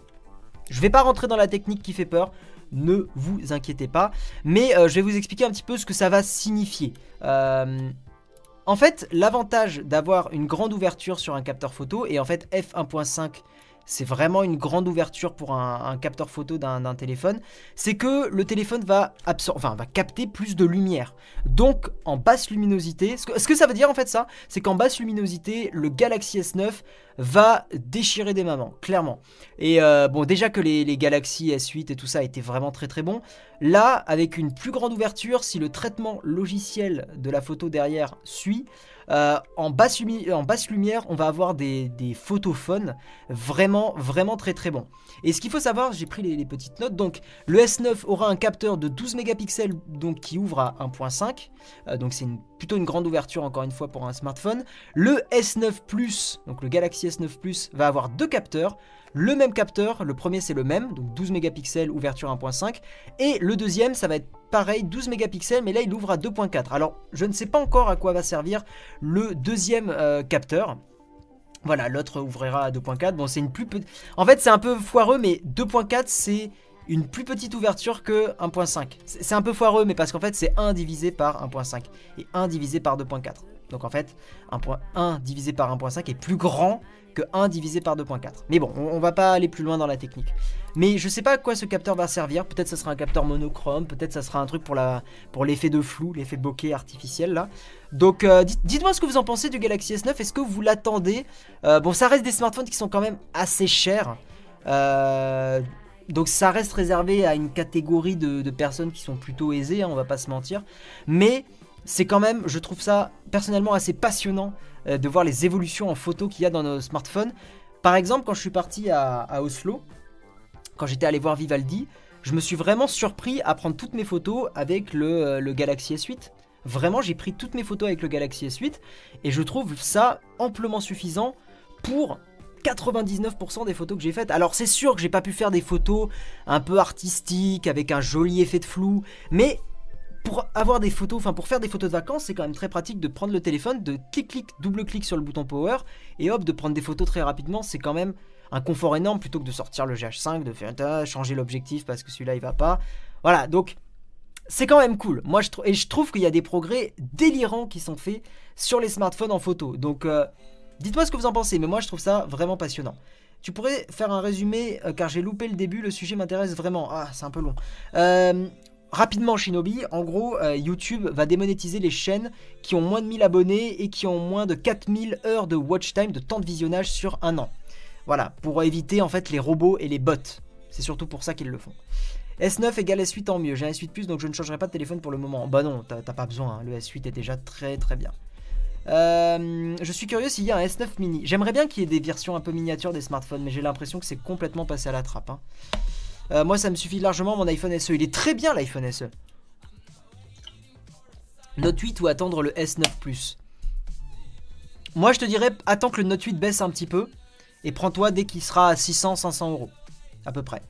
je vais pas rentrer dans la technique qui fait peur, ne vous inquiétez pas, mais euh, je vais vous expliquer un petit peu ce que ça va signifier. en fait, l'avantage d'avoir une grande ouverture sur un capteur photo, et en fait f1.5 c'est vraiment une grande ouverture pour un, capteur photo d'un téléphone, c'est que le téléphone va, enfin, va capter plus de lumière. Donc en basse luminosité, ce que, ça veut dire en fait ça, c'est qu'en basse luminosité, le Galaxy S9 va déchirer des mamans, clairement. Et euh, bon, déjà que les, les, Galaxy S8 et tout ça étaient vraiment très très bons, là, avec une plus grande ouverture, si le traitement logiciel de la photo derrière suit, euh, en, basse lumière, on va avoir des, photophones vraiment, vraiment très très bons. Et ce qu'il faut savoir, j'ai pris les, petites notes. Donc, le S9 aura un capteur de 12 mégapixels donc, qui ouvre à 1.5. Euh, donc, c'est plutôt une grande ouverture, encore une fois, pour un smartphone. Le S9 Plus, donc le Galaxy S9 Plus, va avoir deux capteurs le même capteur, le premier c'est le même, donc 12 mégapixels, ouverture 1.5, et le deuxième ça va être pareil, 12 mégapixels, mais là il ouvre à 2.4. Alors je ne sais pas encore à quoi va servir le deuxième euh, capteur. Voilà, l'autre ouvrira à 2.4. Bon, c'est une plus petite. En fait, c'est un peu foireux, mais 2.4 c'est une plus petite ouverture que 1.5. C'est un peu foireux, mais parce qu'en fait, c'est 1 divisé par 1.5 et 1 divisé par 2.4. Donc en fait, 1.1 divisé par 1.5 est plus grand que 1 divisé par 2.4. Mais bon, on, va pas aller plus loin dans la technique. Mais je sais pas à quoi ce capteur va servir. Peut-être ce sera un capteur monochrome, peut-être ça sera un truc pour la pour l'effet de flou, l'effet bokeh artificiel là. Donc euh, dites-moi ce que vous en pensez du Galaxy S9. Est-ce que vous l'attendez? Euh, Bon, ça reste des smartphones qui sont quand même assez chers. Euh, donc ça reste réservé à une catégorie de, personnes qui sont plutôt aisées, hein, on va pas se mentir. Mais c'est quand même, je trouve ça personnellement assez passionnant euh, de voir les évolutions en photo qu'il y a dans nos smartphones. Par exemple, quand je suis parti à, Oslo, quand j'étais allé voir Vivaldi, je me suis vraiment surpris à prendre toutes mes photos avec le, euh, le Galaxy S8. Vraiment, j'ai pris toutes mes photos avec le Galaxy S8 et je trouve ça amplement suffisant pour 99% des photos que j'ai faites. Alors c'est sûr que j'ai pas pu faire des photos un peu artistiques avec un joli effet de flou, mais pour avoir des photos, enfin pour faire des photos de vacances, c'est quand même très pratique de prendre le téléphone, de clic-clic, double-clic sur le bouton power et hop, de prendre des photos très rapidement. C'est quand même un confort énorme plutôt que de sortir le GH5, de faire changer l'objectif parce que celui-là il va pas. Voilà, donc c'est quand même cool. Moi, je et je trouve qu'il y a des progrès délirants qui sont faits sur les smartphones en photo. Donc, euh, dites-moi ce que vous en pensez, mais moi, je trouve ça vraiment passionnant. Tu pourrais faire un résumé, euh, car j'ai loupé le début, le sujet m'intéresse vraiment. Ah, c'est un peu long. Euh, Rapidement Shinobi, en gros euh, YouTube va démonétiser les chaînes qui ont moins de 1000 abonnés et qui ont moins de 4000 heures de watch time, de temps de visionnage sur un an. Voilà, pour éviter en fait les robots et les bots. C'est surtout pour ça qu'ils le font. S9 égale S8 en mieux, j'ai un S8 Plus donc je ne changerai pas de téléphone pour le moment. Bah non, t'as pas besoin, hein. le S8 est déjà très très bien. Euh, je suis curieux s'il y a un S9 mini. J'aimerais bien qu'il y ait des versions un peu miniatures des smartphones, mais j'ai l'impression que c'est complètement passé à la trappe. Hein. Euh, moi, ça me suffit largement mon iPhone SE. Il est très bien l'iPhone SE. Note 8 ou attendre le S9 Plus Moi, je te dirais, attends que le Note 8 baisse un petit peu. Et prends-toi dès qu'il sera à 600-500 euros. À peu près.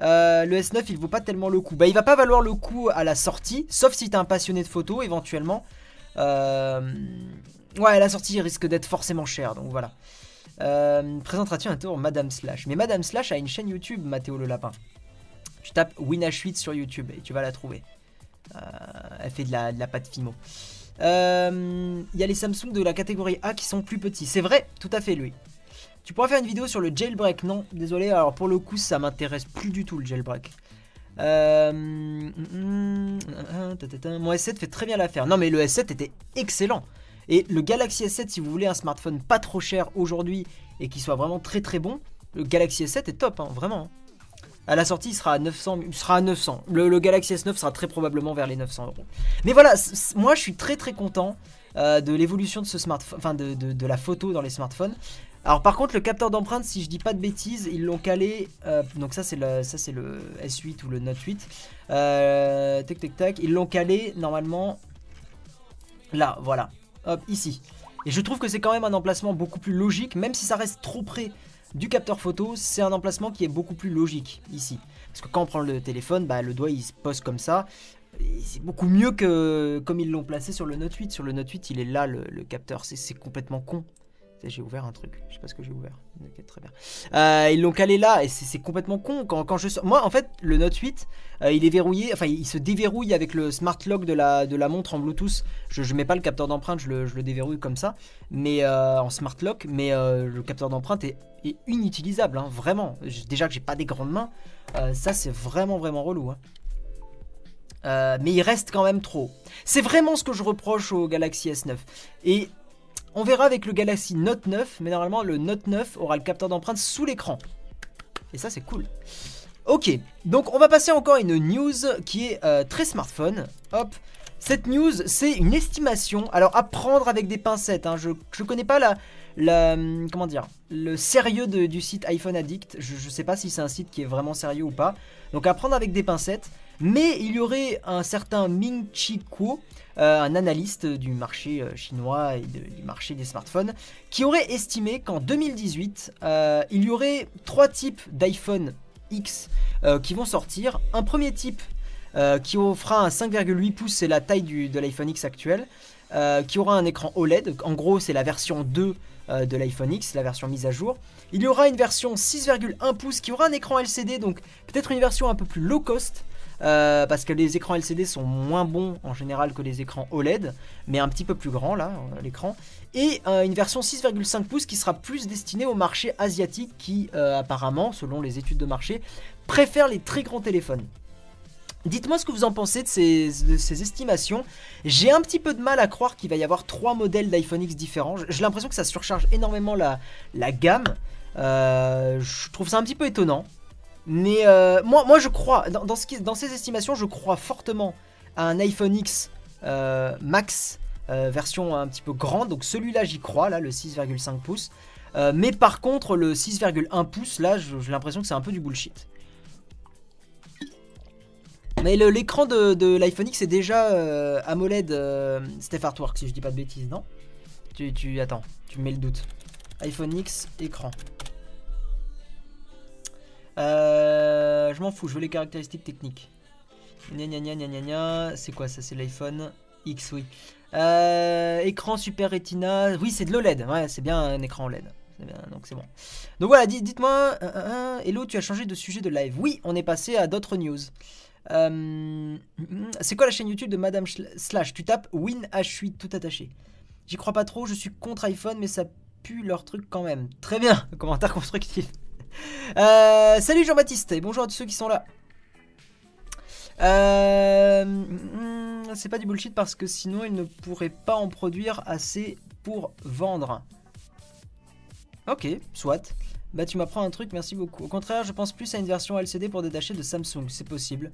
Euh, le S9, il vaut pas tellement le coup. Bah, il va pas valoir le coup à la sortie. Sauf si t'es un passionné de photos, éventuellement. Euh, Ouais, la sortie risque d'être forcément chère, donc voilà. Euh, Présentera-tu un tour Madame Slash? Mais Madame Slash a une chaîne YouTube, Mathéo le Lapin. Tu tapes Winash8 sur YouTube et tu vas la trouver. Euh, elle fait de la, de pâte Fimo. Il y a les Samsung de la catégorie A qui sont plus petits. C'est vrai, tout à fait, lui. Tu pourras faire une vidéo sur le jailbreak Non, désolé. Alors pour le coup, ça m'intéresse plus du tout le jailbreak. Euh, mon S7 fait très bien l'affaire. Non, mais le S7 était excellent. Et le Galaxy S7, si vous voulez un smartphone pas trop cher aujourd'hui et qui soit vraiment très très bon, le Galaxy S7 est top, hein, vraiment. À la sortie, il sera à 900. sera à 900. Le, Galaxy S9 sera très probablement vers les 900 euros. Mais voilà, moi je suis très très content euh, de l'évolution de ce smartphone, enfin de, la photo dans les smartphones. Alors par contre, le capteur d'empreinte, si je dis pas de bêtises, ils l'ont calé. Euh, donc ça c'est le, ça c'est le S8 ou le Note 8. Euh, tac tac tac. Ils l'ont calé normalement là, voilà. Hop, ici. Et je trouve que c'est quand même un emplacement beaucoup plus logique, même si ça reste trop près du capteur photo, c'est un emplacement qui est beaucoup plus logique ici. Parce que quand on prend le téléphone, bah, le doigt il se pose comme ça. C'est beaucoup mieux que comme ils l'ont placé sur le Note 8. Sur le Note 8, il est là le capteur. C'est complètement con. J'ai ouvert un truc, je sais pas ce que j'ai ouvert. très bien. Euh, ils l'ont calé là et c'est complètement con. Quand, je Moi, en fait, le Note 8, euh, il est verrouillé, enfin, il se déverrouille avec le smart lock de la, de la montre en Bluetooth. Je, je mets pas le capteur d'empreinte, je le, déverrouille comme ça, mais euh, en smart lock. Mais le capteur d'empreinte est, est, inutilisable, hein, vraiment. Déjà que j'ai pas des grandes mains, ça c'est vraiment, vraiment relou. Hein. mais il reste quand même trop. C'est vraiment ce que je reproche au Galaxy S9. Et on verra avec le Galaxy Note 9, mais normalement le Note 9 aura le capteur d'empreinte sous l'écran. Et ça c'est cool. Ok, donc on va passer encore à une news qui est euh, très smartphone. Hop, cette news c'est une estimation. Alors à prendre avec des pincettes. Hein. Je ne connais pas la, la, comment dire, le sérieux du site iPhone Addict. Je ne sais pas si c'est un site qui est vraiment sérieux ou pas. Donc à prendre avec des pincettes. Mais il y aurait un certain Ming Chi un analyste du marché euh, chinois et du marché des smartphones, qui aurait estimé qu'en 2018, euh, il y aurait trois types d'iPhone X qui vont sortir. Un premier type qui offrira un 5,8 pouces, c'est la taille de l'iPhone X actuel, qui aura un écran OLED. En gros, c'est la version 2 de l'iPhone X, la version mise à jour. Il y aura une version 6,1 pouces qui aura un écran LCD, donc peut-être une version un peu plus low cost, euh, parce que les écrans LCD sont moins bons en général que les écrans OLED, mais un petit peu plus grand là, euh, l'écran. Et euh, une version 6,5 pouces qui sera plus destinée au marché asiatique qui apparemment, selon les études de marché, préfère les très grands téléphones. Dites-moi ce que vous en pensez de ces, estimations. J'ai un petit peu de mal à croire qu'il va y avoir trois modèles d'iPhone X différents. J'ai l'impression que ça surcharge énormément la, la gamme. je trouve ça un petit peu étonnant. Mais euh, moi, je crois, dans, ce dans, ces estimations, je crois fortement à un iPhone X euh, Max, euh, version un petit peu grande. Donc celui-là, j'y crois, là, le 6,5 pouces. mais par contre, le 6,1 pouces, là, j'ai l'impression que c'est un peu du bullshit. Mais l'écran de, l'iPhone X est déjà AMOLED Steph Artwork, si je dis pas de bêtises, non? Tu, Attends, tu mets le doute. iPhone X, écran. Euh, je m'en fous, je veux les caractéristiques techniques. Gna gna gna gna gna C'est quoi ça C'est l'iPhone X, oui. Euh, écran Super Retina. Oui, c'est de l'OLED. Ouais, c'est bien un écran OLED. donc c'est bon. Donc voilà, dites-moi, euh, Hello, tu as changé de sujet de live. Oui, on est passé à d'autres news. c'est quoi la chaîne YouTube de Madame Slash? Tu tapes WinH8 tout attaché. J'y crois pas trop, je suis contre iPhone, mais ça pue leur truc quand même. Très bien, [laughs] commentaire constructif. Euh, salut Jean-Baptiste et bonjour à tous ceux qui sont là. Euh, c'est pas du bullshit parce que sinon il ne pourrait pas en produire assez pour vendre. Ok, soit. Bah tu m'apprends un truc, merci beaucoup. Au contraire, je pense plus à une version LCD pour détacher de Samsung, c'est possible.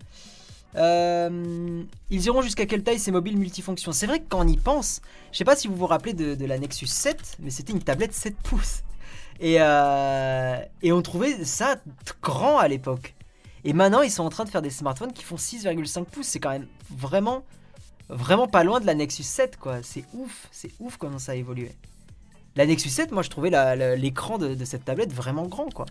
Euh, ils iront jusqu'à quelle taille ces mobiles multifonctions? C'est vrai que quand on y pense, je sais pas si vous vous rappelez de la Nexus 7, mais c'était une tablette 7 pouces. Euh, et, on trouvait ça grand à l'époque. Et maintenant, ils sont en train de faire des smartphones qui font 6,5 pouces. C'est quand même vraiment, vraiment pas loin de la Nexus 7, quoi. C'est ouf, c'est ouf comment ça a évolué. La Nexus 7, moi, je trouvais l'écran de, cette tablette vraiment grand, quoi.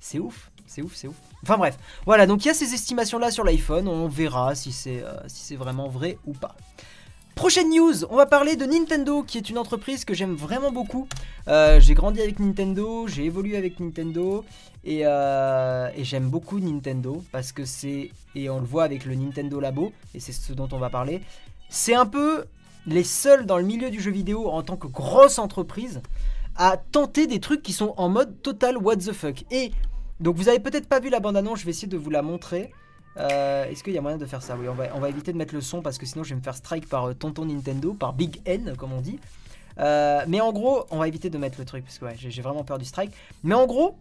C'est ouf, c'est ouf, c'est ouf. Enfin bref, voilà, donc il y a ces estimations-là sur l'iPhone. On verra si c'est euh, si c'est vraiment vrai ou pas. Prochaine news, on va parler de Nintendo, qui est une entreprise que j'aime vraiment beaucoup. Euh, j'ai grandi avec Nintendo, j'ai évolué avec Nintendo, et, euh, et j'aime beaucoup Nintendo, parce que c'est, et on le voit avec le Nintendo Labo, et c'est ce dont on va parler, c'est un peu les seuls dans le milieu du jeu vidéo en tant que grosse entreprise à tenter des trucs qui sont en mode total what the fuck. Et donc vous avez peut-être pas vu la bande-annonce, je vais essayer de vous la montrer. Euh, Est-ce qu'il y a moyen de faire ça? Oui, on va, éviter de mettre le son parce que sinon je vais me faire strike par euh, Tonton Nintendo, par Big N comme on dit. Euh, mais en gros, on va éviter de mettre le truc parce que j'ai vraiment peur du strike. Mais en gros,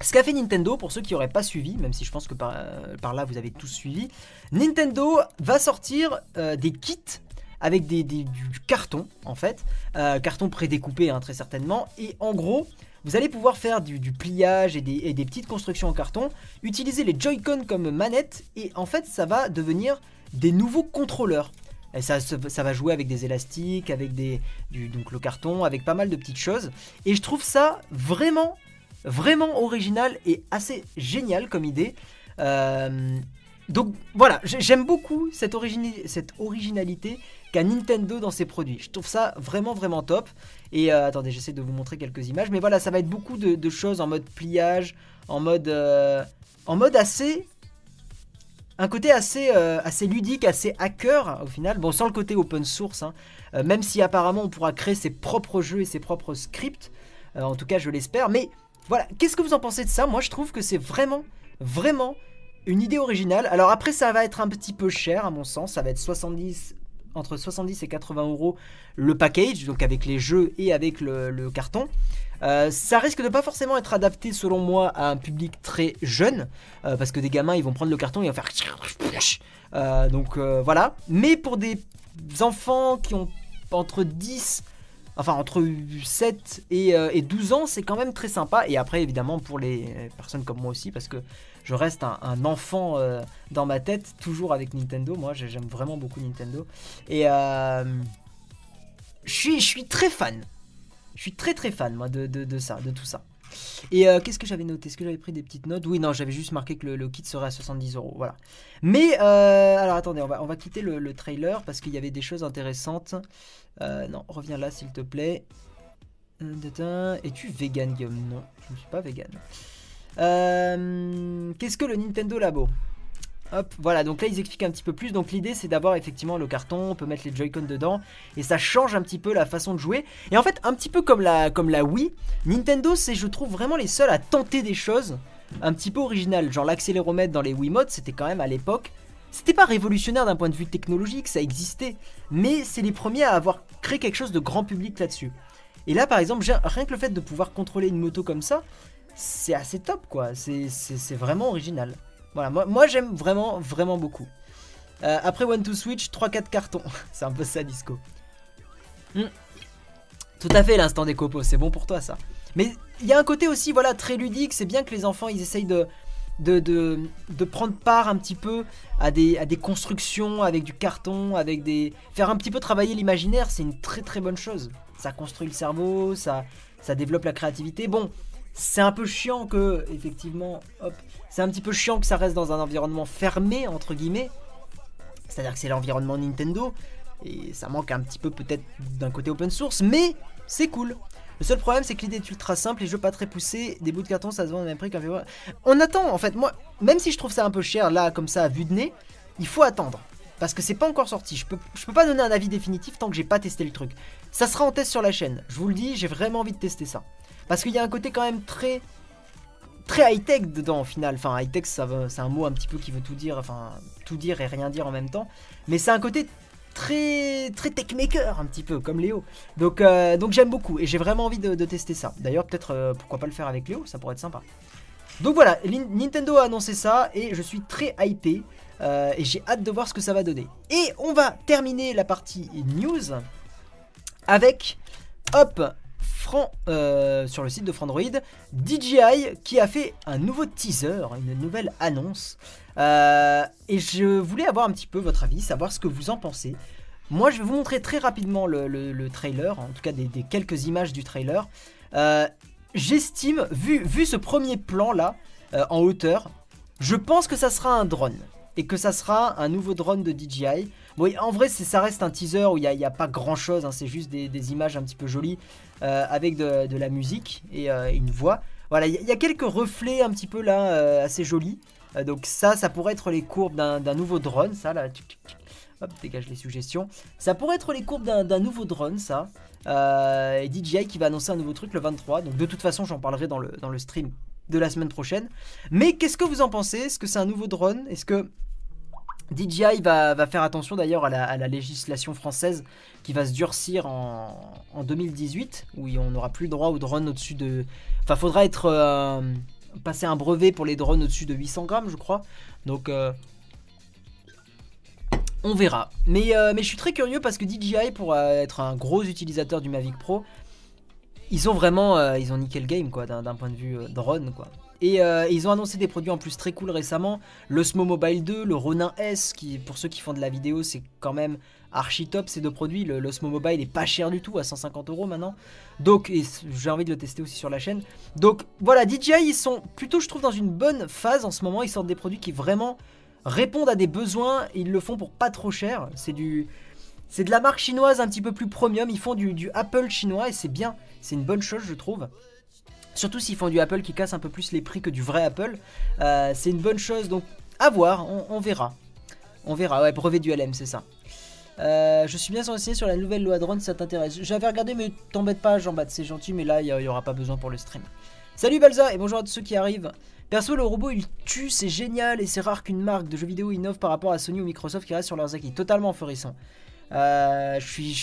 ce qu'a fait Nintendo, pour ceux qui n'auraient pas suivi, même si je pense que par, là vous avez tous suivi, Nintendo va sortir des kits avec des, des- du, carton en fait, carton prédécoupé hein, très certainement, et en gros, vous allez pouvoir faire du, pliage et des, et des petites constructions en carton, utiliser les Joy-Con comme manette, et en fait ça va devenir des nouveaux contrôleurs. Et ça, va jouer avec des élastiques, avec des, du, donc le carton, avec pas mal de petites choses. Et je trouve ça vraiment, vraiment original et assez génial comme idée. Euh, donc voilà, j'ai- j'aime beaucoup cette, cette originalité qu'a Nintendo dans ses produits. Je trouve ça vraiment, vraiment top. Et euh, attendez, j'essaie de vous montrer quelques images. Mais voilà, ça va être beaucoup de, choses en mode pliage, en mode, euh, en mode assez un côté assez, euh, assez ludique, assez hacker au final. Bon, sans le côté open source, hein. Même si apparemment on pourra créer ses propres jeux et ses propres scripts. En tout cas, je l'espère. Mais voilà, qu'est-ce que vous en pensez de ça? Moi, je trouve que c'est vraiment, vraiment une idée originale. Alors après, ça va être un petit peu cher à mon sens. Ça va être 70, entre 70 et 80 euros le package, donc avec les jeux et avec le, carton. Euh, ça risque de pas forcément être adapté selon moi à un public très jeune euh, parce que des gamins ils vont prendre le carton et vont faire Euh, donc voilà mais pour des enfants qui ont entre 10 enfin entre 7 et, euh, et 12 ans c'est quand même très sympa. Et après évidemment pour les personnes comme moi aussi parce que je reste un, enfant euh, dans ma tête toujours avec Nintendo. Moi j'ai- j'aime vraiment beaucoup Nintendo. Et euh, je suis très fan. Je suis très très fan moi de, de ça, de tout ça. Et euh, qu'est-ce que j'avais noté? Est-ce que j'avais pris des petites notes? Oui, non, j'avais juste marqué que le, kit serait à 70 euros. Voilà. Mais euh, alors attendez, on va, on va quitter le, le trailer parce qu'il y avait des choses intéressantes. Euh, non, reviens là s'il te plaît. Es-tu vegan, Guillaume? Non, je ne suis pas vegan. Qu'est-ce que le Nintendo Labo? Hop, voilà, donc là ils expliquent un petit peu plus. Donc l'idée c'est d'avoir effectivement le carton, on peut mettre les Joy-Con dedans et ça change un petit peu la façon de jouer. Et en fait, un petit peu comme la, comme la Wii, Nintendo c'est je trouve vraiment les seuls à tenter des choses un petit peu originales. Genre l'accéléromètre dans les Wiimotes, c'était quand même à l'époque. C'était pas révolutionnaire d'un point de vue technologique, ça existait, mais c'est les premiers à avoir créé quelque chose de grand public là-dessus. Et là, par exemple, rien que le fait de pouvoir contrôler une moto comme ça, c'est assez top, quoi. C'est vraiment original. Voilà, moi, moi j'aime vraiment, vraiment beaucoup. Euh, après One to Switch, 3-4 cartons. [laughs] c'est un peu ça, Disco. Hmm. Tout à fait, l'instant des copeaux, c'est bon pour toi, ça. Mais il y a un côté aussi, voilà, très ludique. C'est bien que les enfants, ils essayent de, de, de, de prendre part un petit peu à des, à des constructions avec du carton, avec des... Faire un petit peu travailler l'imaginaire, c'est une très très bonne chose. Ça construit le cerveau, ça, ça développe la créativité. Bon, c'est un peu chiant que, effectivement, hop, c'est un petit peu chiant que ça reste dans un environnement fermé, entre guillemets. C'est-à-dire que c'est l'environnement Nintendo, et ça manque un petit peu peut-être d'un côté open source, mais c'est cool. Le seul problème, c'est que l'idée est ultra simple, les jeux pas très poussés, des bouts de carton, ça se vend au même prix qu'un VO. On attend, en fait, moi, même si je trouve ça un peu cher, là, comme ça, à vue de nez, il faut attendre. Parce que c'est pas encore sorti, je je peux pas donner un avis définitif tant que j'ai pas testé le truc. Ça sera en test sur la chaîne, je vous le dis, j'ai vraiment envie de tester ça. Parce qu'il y a un côté quand même très très high tech dedans au final. Enfin high tech ça c'est un mot un petit peu qui veut tout dire, enfin tout dire et rien dire en même temps. Mais c'est un côté très très tech maker un petit peu comme Léo. Donc euh, donc j'aime beaucoup et j'ai vraiment envie de, tester ça. D'ailleurs peut-être euh, pourquoi pas le faire avec Léo, ça pourrait être sympa. Donc voilà, Nintendo a annoncé ça et je suis très hypé euh, et j'ai hâte de voir ce que ça va donner. Et on va terminer la partie news avec hop Euh, sur le site de Frandroid, DJI qui a fait un nouveau teaser, une nouvelle annonce. Euh, et je voulais avoir un petit peu votre avis, savoir ce que vous en pensez. Moi, je vais vous montrer très rapidement le, le- le trailer, en tout cas des, quelques images du trailer. Euh, J'estime, vu, vu ce premier plan là, en hauteur, je pense que ça sera un drone. Et que ça sera un nouveau drone de DJI. Bon, en vrai, ça reste un teaser où il n'y a, pas grand chose, hein, c'est juste des, images un petit peu jolies euh, avec de, la musique et une voix. Voilà, il y, a quelques reflets un petit peu là, assez jolis. donc, ça, ça pourrait être les courbes d'un nouveau drone, ça là. Hop, dégage les suggestions. Ça pourrait être les courbes d'un nouveau drone, ça. et DJI qui va annoncer un nouveau truc le 23. Donc, de toute façon, j'en parlerai dans le, dans le stream de la semaine prochaine. Mais qu'est-ce que vous en pensez? Est-ce que c'est un nouveau drone? Est-ce que DJI va, faire attention d'ailleurs à la, législation française qui va se durcir en, 2018, où on n'aura plus le droit aux drones au-dessus de... Enfin, faudra être... Euh, passer un brevet pour les drones au-dessus de 800 grammes, je crois. Donc... Euh, on verra. Mais, euh, mais je suis très curieux parce que DJI, pour être un gros utilisateur du Mavic Pro, ils ont vraiment, ils ont niqué le game quoi, d'un point de vue drone quoi. Euh, et ils ont annoncé des produits en plus très cool récemment. L'Osmo Mobile 2, le Ronin S, qui pour ceux qui font de la vidéo, c'est quand même archi top ces deux produits. L'Osmo Mobile est pas cher du tout, à 150 euros maintenant. Donc, j'ai envie de le tester aussi sur la chaîne. Donc voilà, DJI, ils sont plutôt, je trouve, dans une bonne phase en ce moment. Ils sortent des produits qui vraiment répondent à des besoins. ils le font pour pas trop cher. C'est du. C'est de la marque chinoise un petit peu plus premium. Ils font du, Apple chinois et c'est bien. C'est une bonne chose, je trouve. Surtout s'ils font du Apple qui casse un peu plus les prix que du vrai Apple. Euh, c'est une bonne chose, donc à voir, on, verra. On verra, ouais, brevet du LM, c'est ça. Euh, je suis bien renseigné sur la nouvelle loi drone si ça t'intéresse. J'avais regardé, mais t'embête pas, Jean-Baptiste, c'est gentil, mais là, il n'y aura pas besoin pour le stream. Salut Balza, et bonjour à tous ceux qui arrivent. Perso, le robot il tue, c'est génial, et c'est rare qu'une marque de jeux vidéo innove par rapport à Sony ou Microsoft qui reste sur leurs acquis. Totalement frisson. Euh,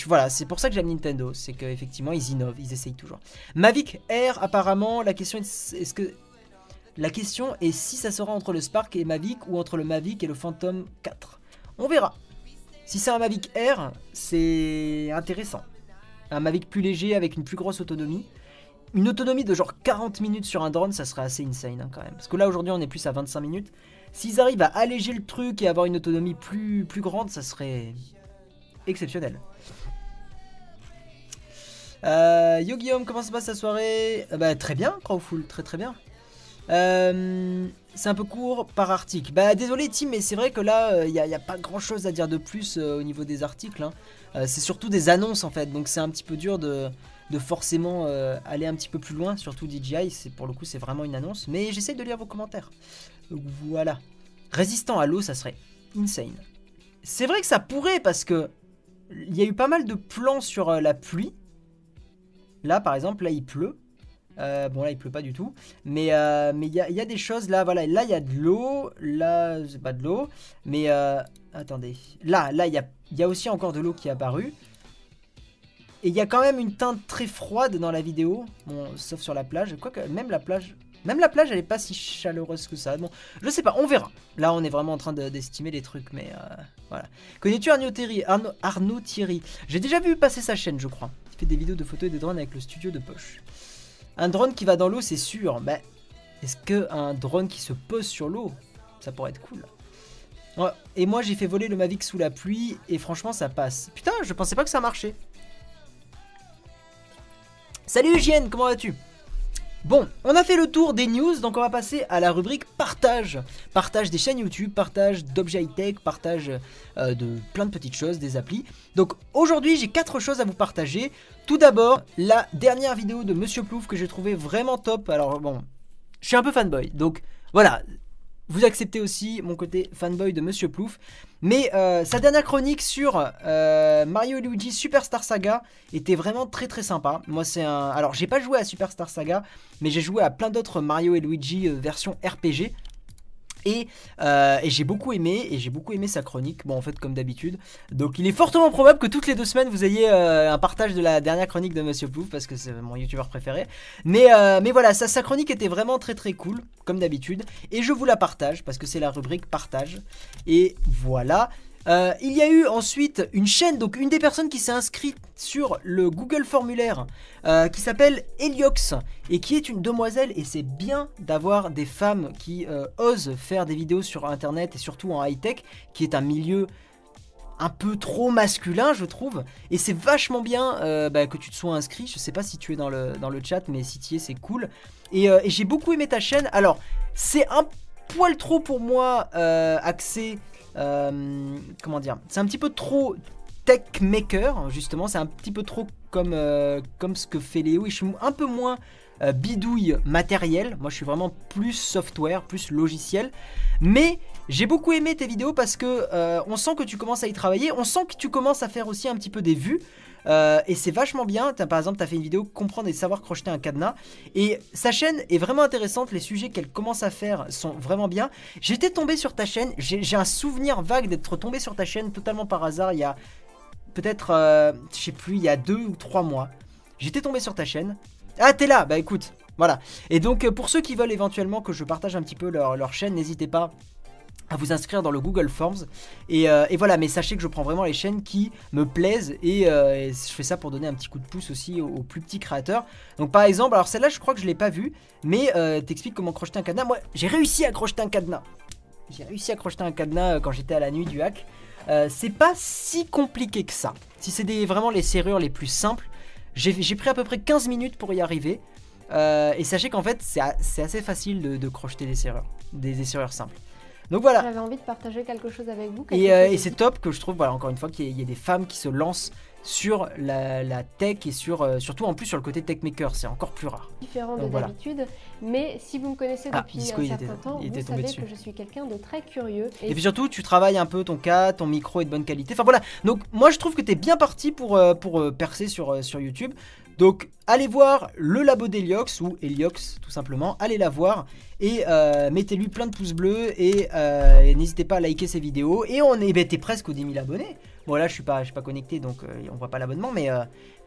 voilà, c'est pour ça que j'aime Nintendo, c'est qu'effectivement ils innovent, ils essayent toujours. Mavic Air, apparemment, la question est, est-ce que la question est si ça sera entre le Spark et Mavic ou entre le Mavic et le Phantom 4. On verra. Si c'est un Mavic Air, c'est intéressant. Un Mavic plus léger avec une plus grosse autonomie. Une autonomie de genre 40 minutes sur un drone, ça serait assez insane hein, quand même. Parce que là aujourd'hui on est plus à 25 minutes. S'ils arrivent à alléger le truc et avoir une autonomie plus, plus grande, ça serait exceptionnel. Euh, Yo Guillaume, comment se passe ta soirée? Euh, bah, Très bien, Crowful, très très bien. Euh, c'est un peu court par article. Bah désolé Tim, mais c'est vrai que là, il n'y a, pas grand chose à dire de plus au niveau des articles. Hein. c'est surtout des annonces en fait, donc c'est un petit peu dur de, de forcément aller un petit peu plus loin, surtout DJI, c'est pour le coup c'est vraiment une annonce. Mais j'essaie de lire vos commentaires. voilà. Résistant à l'eau, ça serait insane. C'est vrai que ça pourrait parce que il y a eu pas mal de plans sur euh, la pluie. Là, par exemple, là, il pleut. Euh, bon, là, il pleut pas du tout. Mais euh, mais il y, a, des choses là. Voilà, là, il y a de l'eau. Là, c'est pas de l'eau. Mais attendez. Là, là, il y a, y a aussi encore de l'eau qui est apparue. Et il y a quand même une teinte très froide dans la vidéo. Bon, sauf sur la plage. Quoique, même la plage. Même la plage, elle est pas si chaleureuse que ça. Bon, je sais pas, on verra. Là, on est vraiment en train d'estimer les trucs, mais voilà. Connais-tu Arnaud Thierry Arnaud, Thierry? J'ai déjà vu passer sa chaîne, je crois. Il fait des vidéos de photos et des drones avec le studio de poche. Un drone qui va dans l'eau, c'est sûr. Mais est-ce qu'un drone qui se pose sur l'eau, ça pourrait être cool? Et moi, j'ai fait voler le Mavic sous la pluie, et franchement, ça passe. Putain, je pensais pas que ça marchait. Salut Hygiène, comment vas-tu? Bon, on a fait le tour des news, donc on va passer à la rubrique partage. Partage des chaînes YouTube, partage d'objets high-tech, partage euh, de plein de petites choses, des applis. Donc aujourd'hui, j'ai quatre choses à vous partager. Tout d'abord, la dernière vidéo de Monsieur Plouf que j'ai trouvé vraiment top. Alors bon, je suis un peu fanboy, donc voilà, vous acceptez aussi mon côté fanboy de Monsieur Plouf. Mais euh, sa dernière chronique sur euh, Mario et Luigi Superstar Saga était vraiment très très sympa. Moi c'est un... Alors j'ai pas joué à Superstar Saga, mais j'ai joué à plein d'autres Mario et Luigi euh, version RPG. Euh, et, j'ai beaucoup aimé, et j'ai beaucoup aimé sa chronique, bon en fait comme d'habitude. Donc il est fortement probable que toutes les deux semaines vous ayez euh, un partage de la dernière chronique de Monsieur Plouf, parce que c'est mon youtubeur préféré. Mais, euh, mais voilà, sa, sa chronique était vraiment très très cool, comme d'habitude. Et je vous la partage, parce que c'est la rubrique partage. Et voilà. Euh, il y a eu ensuite une chaîne, donc une des personnes qui s'est inscrite sur le Google formulaire, euh, qui s'appelle Heliox, et qui est une demoiselle, et c'est bien d'avoir des femmes qui euh, osent faire des vidéos sur Internet, et surtout en high-tech, qui est un milieu un peu trop masculin, je trouve. Et c'est vachement bien bah, que tu te sois inscrit. Je sais pas si tu es dans le, dans le chat, mais si tu es, c'est cool. Et, et j'ai beaucoup aimé ta chaîne. Alors, c'est un poil trop pour moi, accès euh, comment dire C'est un petit peu trop tech maker, justement. C'est un petit peu trop comme, euh, comme ce que fait Léo. Et je suis un peu moins euh, bidouille matériel. Moi, je suis vraiment plus software, plus logiciel. Mais j'ai beaucoup aimé tes vidéos parce que on sent que tu commences à y travailler. On sent que tu commences à faire aussi un petit peu des vues. Euh, et c'est vachement bien. Par exemple, tu as fait une vidéo comprendre et savoir crocheter un cadenas. Et sa chaîne est vraiment intéressante. Les sujets qu'elle commence à faire sont vraiment bien. J'étais tombé sur ta chaîne. J'ai un souvenir vague d'être tombé sur ta chaîne totalement par hasard il y a peut-être, euh, je sais plus, il y a deux ou trois mois. J'étais tombé sur ta chaîne. Ah, t'es là Bah écoute, voilà. Et donc, pour ceux qui veulent éventuellement que je partage un petit peu leur chaîne, n'hésitez pas à vous inscrire dans le Google Forms. Euh, et, voilà, mais sachez que je prends vraiment les chaînes qui me plaisent euh, et, je fais ça pour donner un petit coup de pouce aussi aux, plus petits créateurs. Donc par exemple, alors celle-là, je crois que je l'ai pas vue, mais euh, t'expliques comment crocheter un cadenas. Moi, j'ai réussi à crocheter un cadenas. J'ai réussi à crocheter un cadenas quand j'étais à la nuit du hack. c'est pas si compliqué que ça. Si c'est vraiment les serrures les plus simples, j'ai pris à peu près 15 minutes pour y arriver. et sachez qu'en fait, c'est assez facile de, crocheter des serrures, des serrures simples. Donc voilà. J'avais envie de partager quelque chose avec vous. Euh, et, c'est top que je trouve, voilà, encore une fois, qu'il y, ait des femmes qui se lancent sur la, tech et sur, euh, surtout en plus sur le côté tech maker, c'est encore plus rare. Différent de d'habitude, mais si vous me connaissez ah, depuis un certain temps, vous savez que je suis quelqu'un de très curieux. Et... puis surtout, tu travailles un peu ton cas, ton micro est de bonne qualité. Enfin voilà, donc moi je trouve que tu es bien parti pour, euh, pour percer sur, sur YouTube. Donc allez voir le labo d'Heliox ou Heliox tout simplement, allez la voir et euh, mettez-lui plein de pouces bleus euh, et, n'hésitez pas à liker ses vidéos et on est bêté presque aux 10 000 abonnés. Bon là je suis pas, suis pas connecté donc euh, on voit pas l'abonnement mais,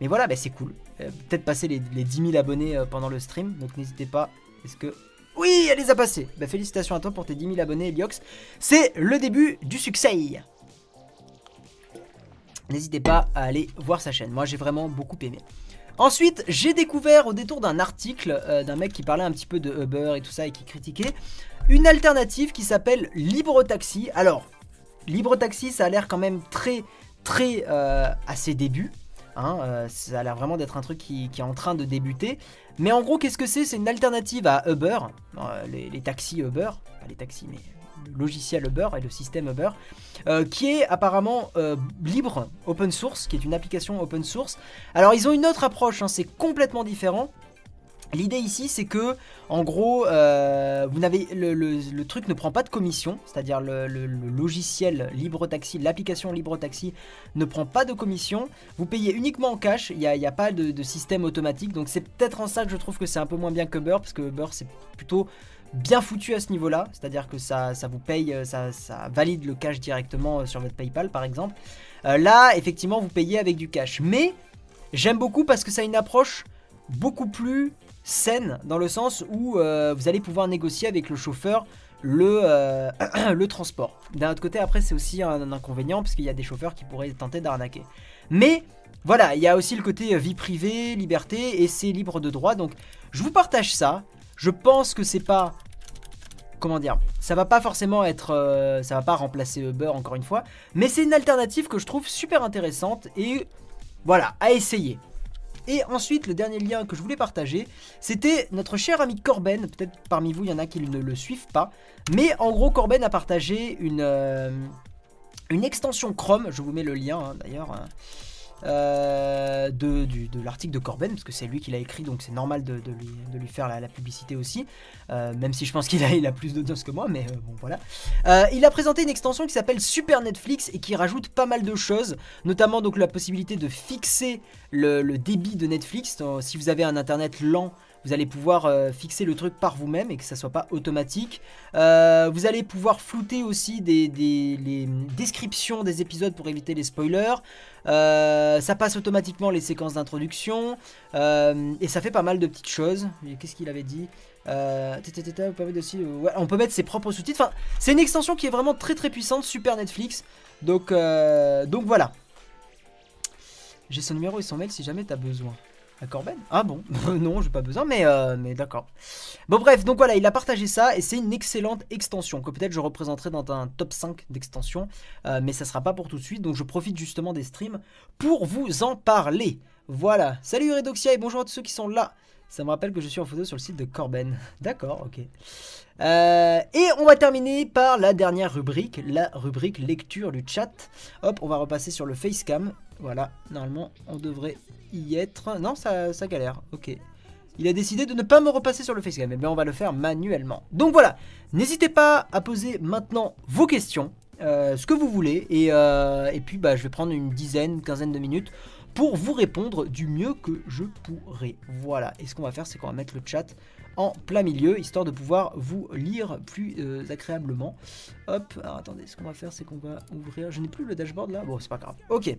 voilà bah, c'est cool. Peut-être passer les, 10 000 abonnés pendant le stream donc n'hésitez pas. Est-ce que... Oui elle les a passés bah, Félicitations à toi pour tes 10 000 abonnés Heliox. C'est le début du succès N'hésitez pas à aller voir sa chaîne. Moi j'ai vraiment beaucoup aimé. Ensuite, j'ai découvert au détour d'un article euh, d'un mec qui parlait un petit peu de Uber et tout ça et qui critiquait une alternative qui s'appelle LibreTaxi. Alors, LibreTaxi, ça a l'air quand même très, très euh, à ses débuts. Hein, euh, ça a l'air vraiment d'être un truc qui, est en train de débuter. Mais en gros, qu'est-ce que c'est? C'est une alternative à Uber, les, les, taxis Uber, pas les taxis, mais logiciel Uber et le système Uber, euh, qui est apparemment euh, libre, open source, qui est une application open source. Alors ils ont une autre approche, hein, c'est complètement différent. L'idée ici, c'est que, en gros, euh, vous n'avez le, truc ne prend pas de commission, c'est-à-dire le, logiciel LibreTaxi, l'application LibreTaxi ne prend pas de commission. Vous payez uniquement en cash. Il n'y a, pas de, de, système automatique, donc c'est peut-être en ça que je trouve que c'est un peu moins bien que Uber, parce que Uber c'est plutôt bien foutu à ce niveau-là, c'est-à-dire que ça, ça vous paye, euh, ça, ça, valide le cash directement euh, sur votre PayPal par exemple. Euh, là, effectivement, vous payez avec du cash. Mais j'aime beaucoup parce que ça a une approche beaucoup plus saine dans le sens où vous allez pouvoir négocier avec le chauffeur le, [clears throat] le transport. D'un autre côté, après, c'est aussi un, inconvénient parce qu'il y a des chauffeurs qui pourraient tenter d'arnaquer. Mais voilà, il y a aussi le côté vie privée, liberté et c'est libre de droit. Donc, je vous partage ça. Je pense que c'est pas comment dire, ça va pas forcément être, euh, ça va pas remplacer Uber encore une fois, mais c'est une alternative que je trouve super intéressante et voilà, à essayer. Et ensuite, le dernier lien que je voulais partager, c'était notre cher ami Corben. Peut-être parmi vous, il y en a qui ne le suivent pas. Mais en gros, Corben a partagé une, euh, extension Chrome. Je vous mets le lien hein, d'ailleurs. Hein. Euh, de, l'article de Corben, parce que c'est lui qui l'a écrit, donc c'est normal de, lui, faire la, publicité aussi, euh, même si je pense qu'il a, il a plus d'audience que moi, mais euh, bon voilà. il a présenté une extension qui s'appelle Super Netflix et qui rajoute pas mal de choses, notamment donc la possibilité de fixer le, le débit de Netflix. Si vous avez un internet lent, vous allez pouvoir euh, fixer le truc par vous-même et que ça soit pas automatique. Euh, vous allez pouvoir flouter aussi des, les descriptions des épisodes pour éviter les spoilers. Euh, ça passe automatiquement les séquences d'introduction et ça fait pas mal de petites choses. Qu'est-ce qu'il avait dit on peut mettre ses propres sous-titres. Enfin, c'est une extension qui est vraiment très très puissante, super Netflix. Donc, donc voilà. J'ai son numéro et son mail si jamais tu as besoin. Corben? Ah bon? [laughs] Non, j'ai pas besoin, mais, euh, mais d'accord. Bon bref, donc voilà, il a partagé ça et c'est une excellente extension que peut-être je représenterai dans un top 5 d'extensions, euh, mais ça sera pas pour tout de suite, donc je profite justement des streams pour vous en parler. Voilà, salut Redoxia et bonjour à tous ceux qui sont là. Ça me rappelle que je suis en photo sur le site de Corben. [laughs] D'accord, ok. Euh, et on va terminer par la dernière rubrique, la rubrique lecture du chat. Hop, on va repasser sur le facecam. Voilà, normalement, on devrait y être. Non, ça, ça galère, ok. Il a décidé de ne pas me repasser sur le facecam. Eh bien, on va le faire manuellement. Donc voilà, n'hésitez pas à poser maintenant vos questions. Euh, ce que vous voulez et, euh, et puis bah, je vais prendre une dizaine, quinzaine de minutes pour vous répondre du mieux que je pourrai. Voilà, et ce qu'on va faire, c'est qu'on va mettre le chat en plein milieu, histoire de pouvoir vous lire plus euh, agréablement. Hop, alors attendez, ce qu'on va faire, c'est qu'on va ouvrir... Je n'ai plus le dashboard là Bon, c'est pas grave. Ok.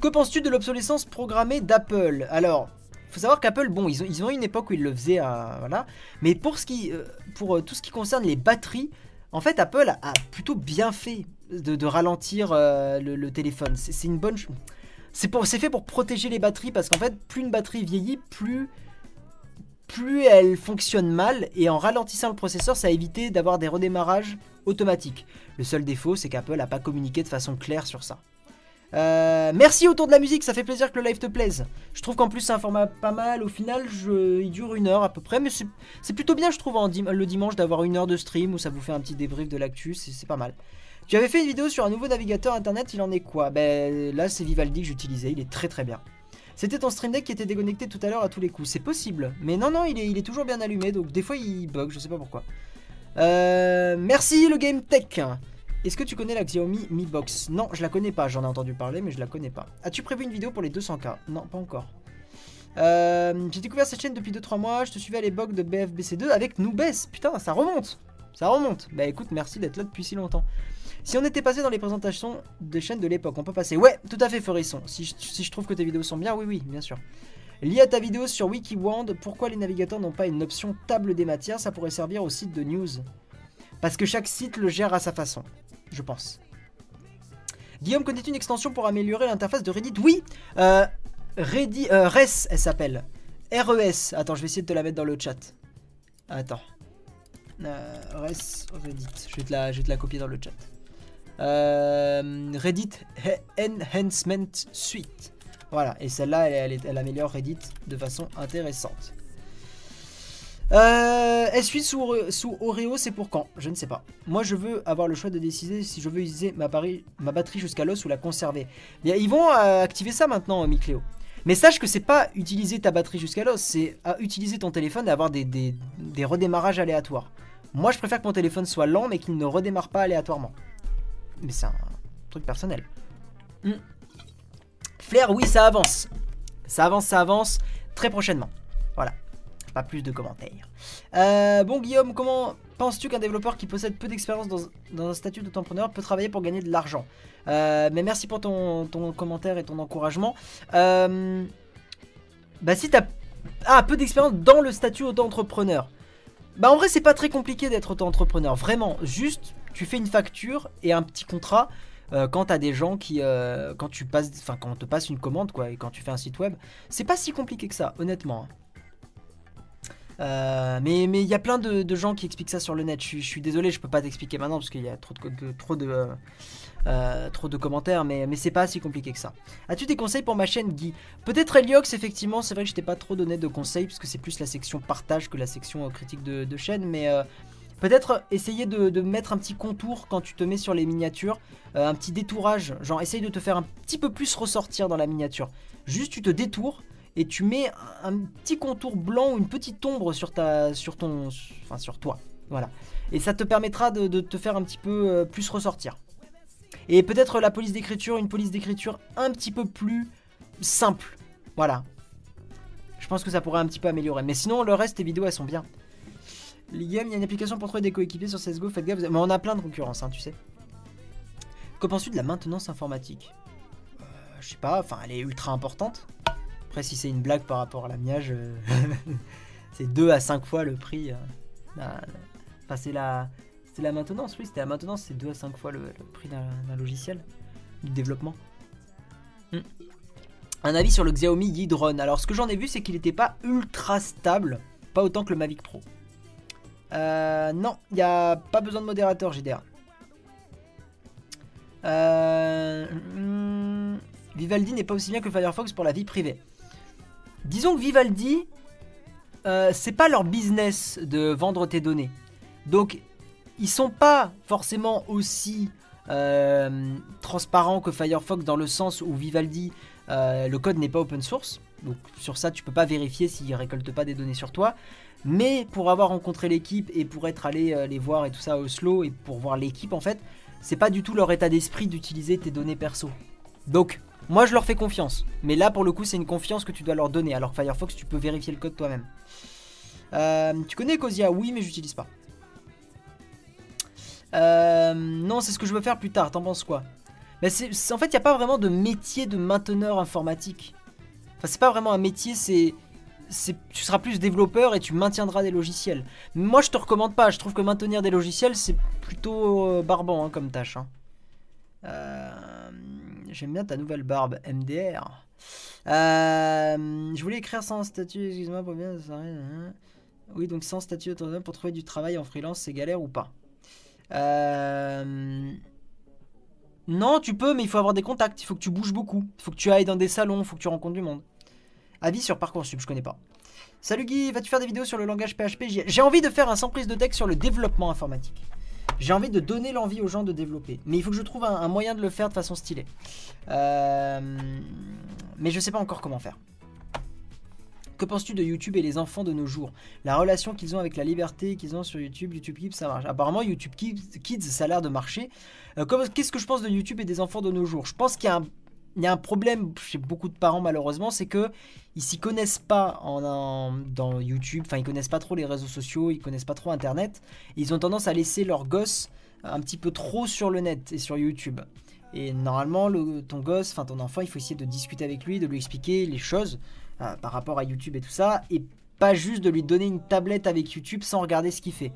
Que penses-tu de l'obsolescence programmée d'Apple? Alors, faut savoir qu'Apple, bon, ils ont, ils ont eu une époque où ils le faisaient, voilà. Mais pour, ce qui, euh, pour euh, tout ce qui concerne les batteries, en fait, Apple a, plutôt bien fait de, ralentir le, le, téléphone. C'est une bonne... C'est fait pour protéger les batteries parce qu'en fait, plus une batterie vieillit, plus, elle fonctionne mal. Et en ralentissant le processeur, ça a évité d'avoir des redémarrages automatiques. Le seul défaut, c'est qu'Apple n'a pas communiqué de façon claire sur ça. Euh, merci autour de la musique, ça fait plaisir que le live te plaise. Je trouve qu'en plus c'est un format pas mal. Au final, il dure une heure à peu près, mais c'est plutôt bien, je trouve, le dimanche d'avoir une heure de stream où ça vous fait un petit débrief de l'actu, c'est pas mal. Tu avais fait une vidéo sur un nouveau navigateur internet, il en est quoi? Ben là c'est Vivaldi que j'utilisais, il est très très bien. C'était ton stream deck qui était déconnecté tout à l'heure à tous les coups, c'est possible. Mais non non, il est, il est toujours bien allumé, donc des fois il bug, je sais pas pourquoi. Euh, merci le Game Tech. Est-ce que tu connais la Xiaomi Mi Box? Non, je la connais pas, j'en ai entendu parler, mais je la connais pas. As-tu prévu une vidéo pour les 200k Non, pas encore. Euh, j'ai découvert cette chaîne depuis 2-3 mois, je te suivais à l'époque de BFBC2 avec Noubes. Putain, ça remonte Ça remonte Bah écoute, merci d'être là depuis si longtemps. Si on était passé dans les présentations des chaînes de l'époque, on peut passer. Ouais, tout à fait, Forisson. Si je, si je trouve que tes vidéos sont bien, oui, oui, bien sûr. Lié à ta vidéo sur WikiWand, pourquoi les navigateurs n'ont pas une option table des matières? Ça pourrait servir au site de news. Parce que chaque site le gère à sa façon, je pense. Guillaume, connais-tu une extension pour améliorer l'interface de Reddit? Oui euh, Reddit, euh, RES, elle s'appelle. RES. Attends, je vais essayer de te la mettre dans le chat. Attends. Euh, RES, Reddit. Je te la, je vais te la copier dans le chat. Euh, Reddit Enhancement Suite. Voilà, et celle-là, elle, améliore Reddit de façon intéressante. Euh, S8 sous, Oreo, c'est pour quand? Je ne sais pas. Moi, je veux avoir le choix de décider si je veux utiliser ma, ma batterie jusqu'à l'os ou la conserver. ils vont euh, activer ça maintenant, Micléo. Mais sache que c'est pas utiliser ta batterie jusqu'à l'os, c'est utiliser ton téléphone et avoir des, des redémarrages aléatoires. Moi, je préfère que mon téléphone soit lent, mais qu'il ne redémarre pas aléatoirement. Mais c'est un truc personnel. Hmm. Flair, oui, ça avance. Ça avance, ça avance très prochainement. Voilà. Pas plus de commentaires. Euh, bon, Guillaume, comment penses-tu qu'un développeur qui possède peu d'expérience dans, un statut d'autopreneur peut travailler pour gagner de l'argent? Euh, Mais merci pour ton, commentaire et ton encouragement. Euh, bah, si t'as ah, peu d'expérience dans le statut auto-entrepreneur. Bah, en vrai, c'est pas très compliqué d'être auto-entrepreneur. Vraiment, juste tu fais une facture et un petit contrat euh, quand tu des gens qui euh, quand tu passes enfin quand on te passe une commande quoi et quand tu fais un site web c'est pas si compliqué que ça honnêtement hein. euh, mais il y a plein de, gens qui expliquent ça sur le net. Je, suis désolé, je peux pas t'expliquer maintenant parce qu'il y a trop de, trop de, commentaires, mais, c'est pas si compliqué que ça. As-tu des conseils pour ma chaîne Guy? Peut-être Eliox, effectivement, c'est vrai que je t'ai pas trop donné de conseils parce que c'est plus la section partage que la section critique de chaîne, mais Peut-être essayer de, mettre un petit contour quand tu te mets sur les miniatures, euh, un petit détourage, genre essaye de te faire un petit peu plus ressortir dans la miniature. Juste tu te détours et tu mets un, petit contour blanc ou une petite ombre sur ta, sur ton, enfin sur toi, voilà. Et ça te permettra de, te faire un petit peu euh, plus ressortir. Et peut-être la police d'écriture, une police d'écriture un petit peu plus simple, voilà. Je pense que ça pourrait un petit peu améliorer. Mais sinon le reste, tes vidéos elles sont bien. Liam, il y a une application pour trouver des coéquipiers sur CSGO, faites gaffe. Mais on a plein de concurrence, hein, tu sais. Que penses-tu de la maintenance informatique? Euh, Je sais pas, enfin, elle est ultra importante. Après, si c'est une blague par rapport à la miage, euh, [laughs] c'est 2 à 5 fois le prix. Euh, enfin, c'est la, la maintenance, oui, c'était la maintenance, c'est 2 à 5 fois le, prix d'un logiciel, du développement. Hmm. Un avis sur le Xiaomi Yi Alors, ce que j'en ai vu, c'est qu'il n'était pas ultra stable, pas autant que le Mavic Pro. Euh, non, il n'y a pas besoin de modérateur JDR. Euh, Vivaldi n'est pas aussi bien que Firefox pour la vie privée. Disons que Vivaldi, euh, c'est pas leur business de vendre tes données. Donc, ils sont pas forcément aussi transparents que Firefox dans le sens où Vivaldi, le code n'est pas open source. Donc, sur ça, tu peux pas vérifier s'ils récoltent pas des données sur toi. Mais pour avoir rencontré l'équipe et pour être allé les voir et tout ça à Oslo et pour voir l'équipe, en fait, c'est pas du tout leur état d'esprit d'utiliser tes données perso. Donc, moi je leur fais confiance. Mais là, pour le coup, c'est une confiance que tu dois leur donner. Alors que Firefox, tu peux vérifier le code toi-même. Euh, tu connais Ecosia Oui, mais j'utilise pas. Euh, non, c'est ce que je veux faire plus tard. T'en penses quoi? Mais En fait, il n'y a pas vraiment de métier de mainteneur informatique. Enfin, c'est pas vraiment un métier, c'est tu seras plus développeur et tu maintiendras des logiciels. Moi, je te recommande pas. Je trouve que maintenir des logiciels, c'est plutôt euh, barbant hein, comme tâche. Hein. Euh, j'aime bien ta nouvelle barbe MDR. Euh, je voulais écrire sans statut, excuse-moi pour bien. Hein. Oui, donc sans statut autonome pour trouver du travail en freelance, c'est galère ou pas? Non, tu peux, mais il faut avoir des contacts. Il faut que tu bouges beaucoup. Il faut que tu ailles dans des salons. Il faut que tu rencontres du monde. Avis sur Parcoursup, je connais pas. Salut Guy, vas-tu faire des vidéos sur le langage PHP J'ai envie de faire un sans prise de texte sur le développement informatique. J'ai envie de donner l'envie aux gens de développer. Mais il faut que je trouve un, moyen de le faire de façon stylée. Euh, mais je sais pas encore comment faire. Que penses-tu de YouTube et les enfants de nos jours? La relation qu'ils ont avec la liberté qu'ils ont sur YouTube, YouTube Kids, ça marche. Apparemment, YouTube Kids, ça a l'air de marcher. Euh, Qu'est-ce que je pense de YouTube et des enfants de nos jours? Je pense qu'il y a un il y a un problème chez beaucoup de parents malheureusement, c'est que ils s'y connaissent pas en, dans YouTube, enfin ils connaissent pas trop les réseaux sociaux, ils connaissent pas trop Internet, ils ont tendance à laisser leurs gosses un petit peu trop sur le net et sur YouTube. Et normalement, le, ton gosse, enfin ton enfant, il faut essayer de discuter avec lui, de lui expliquer les choses euh, par rapport à YouTube et tout ça, et pas juste de lui donner une tablette avec YouTube sans regarder ce qu'il fait.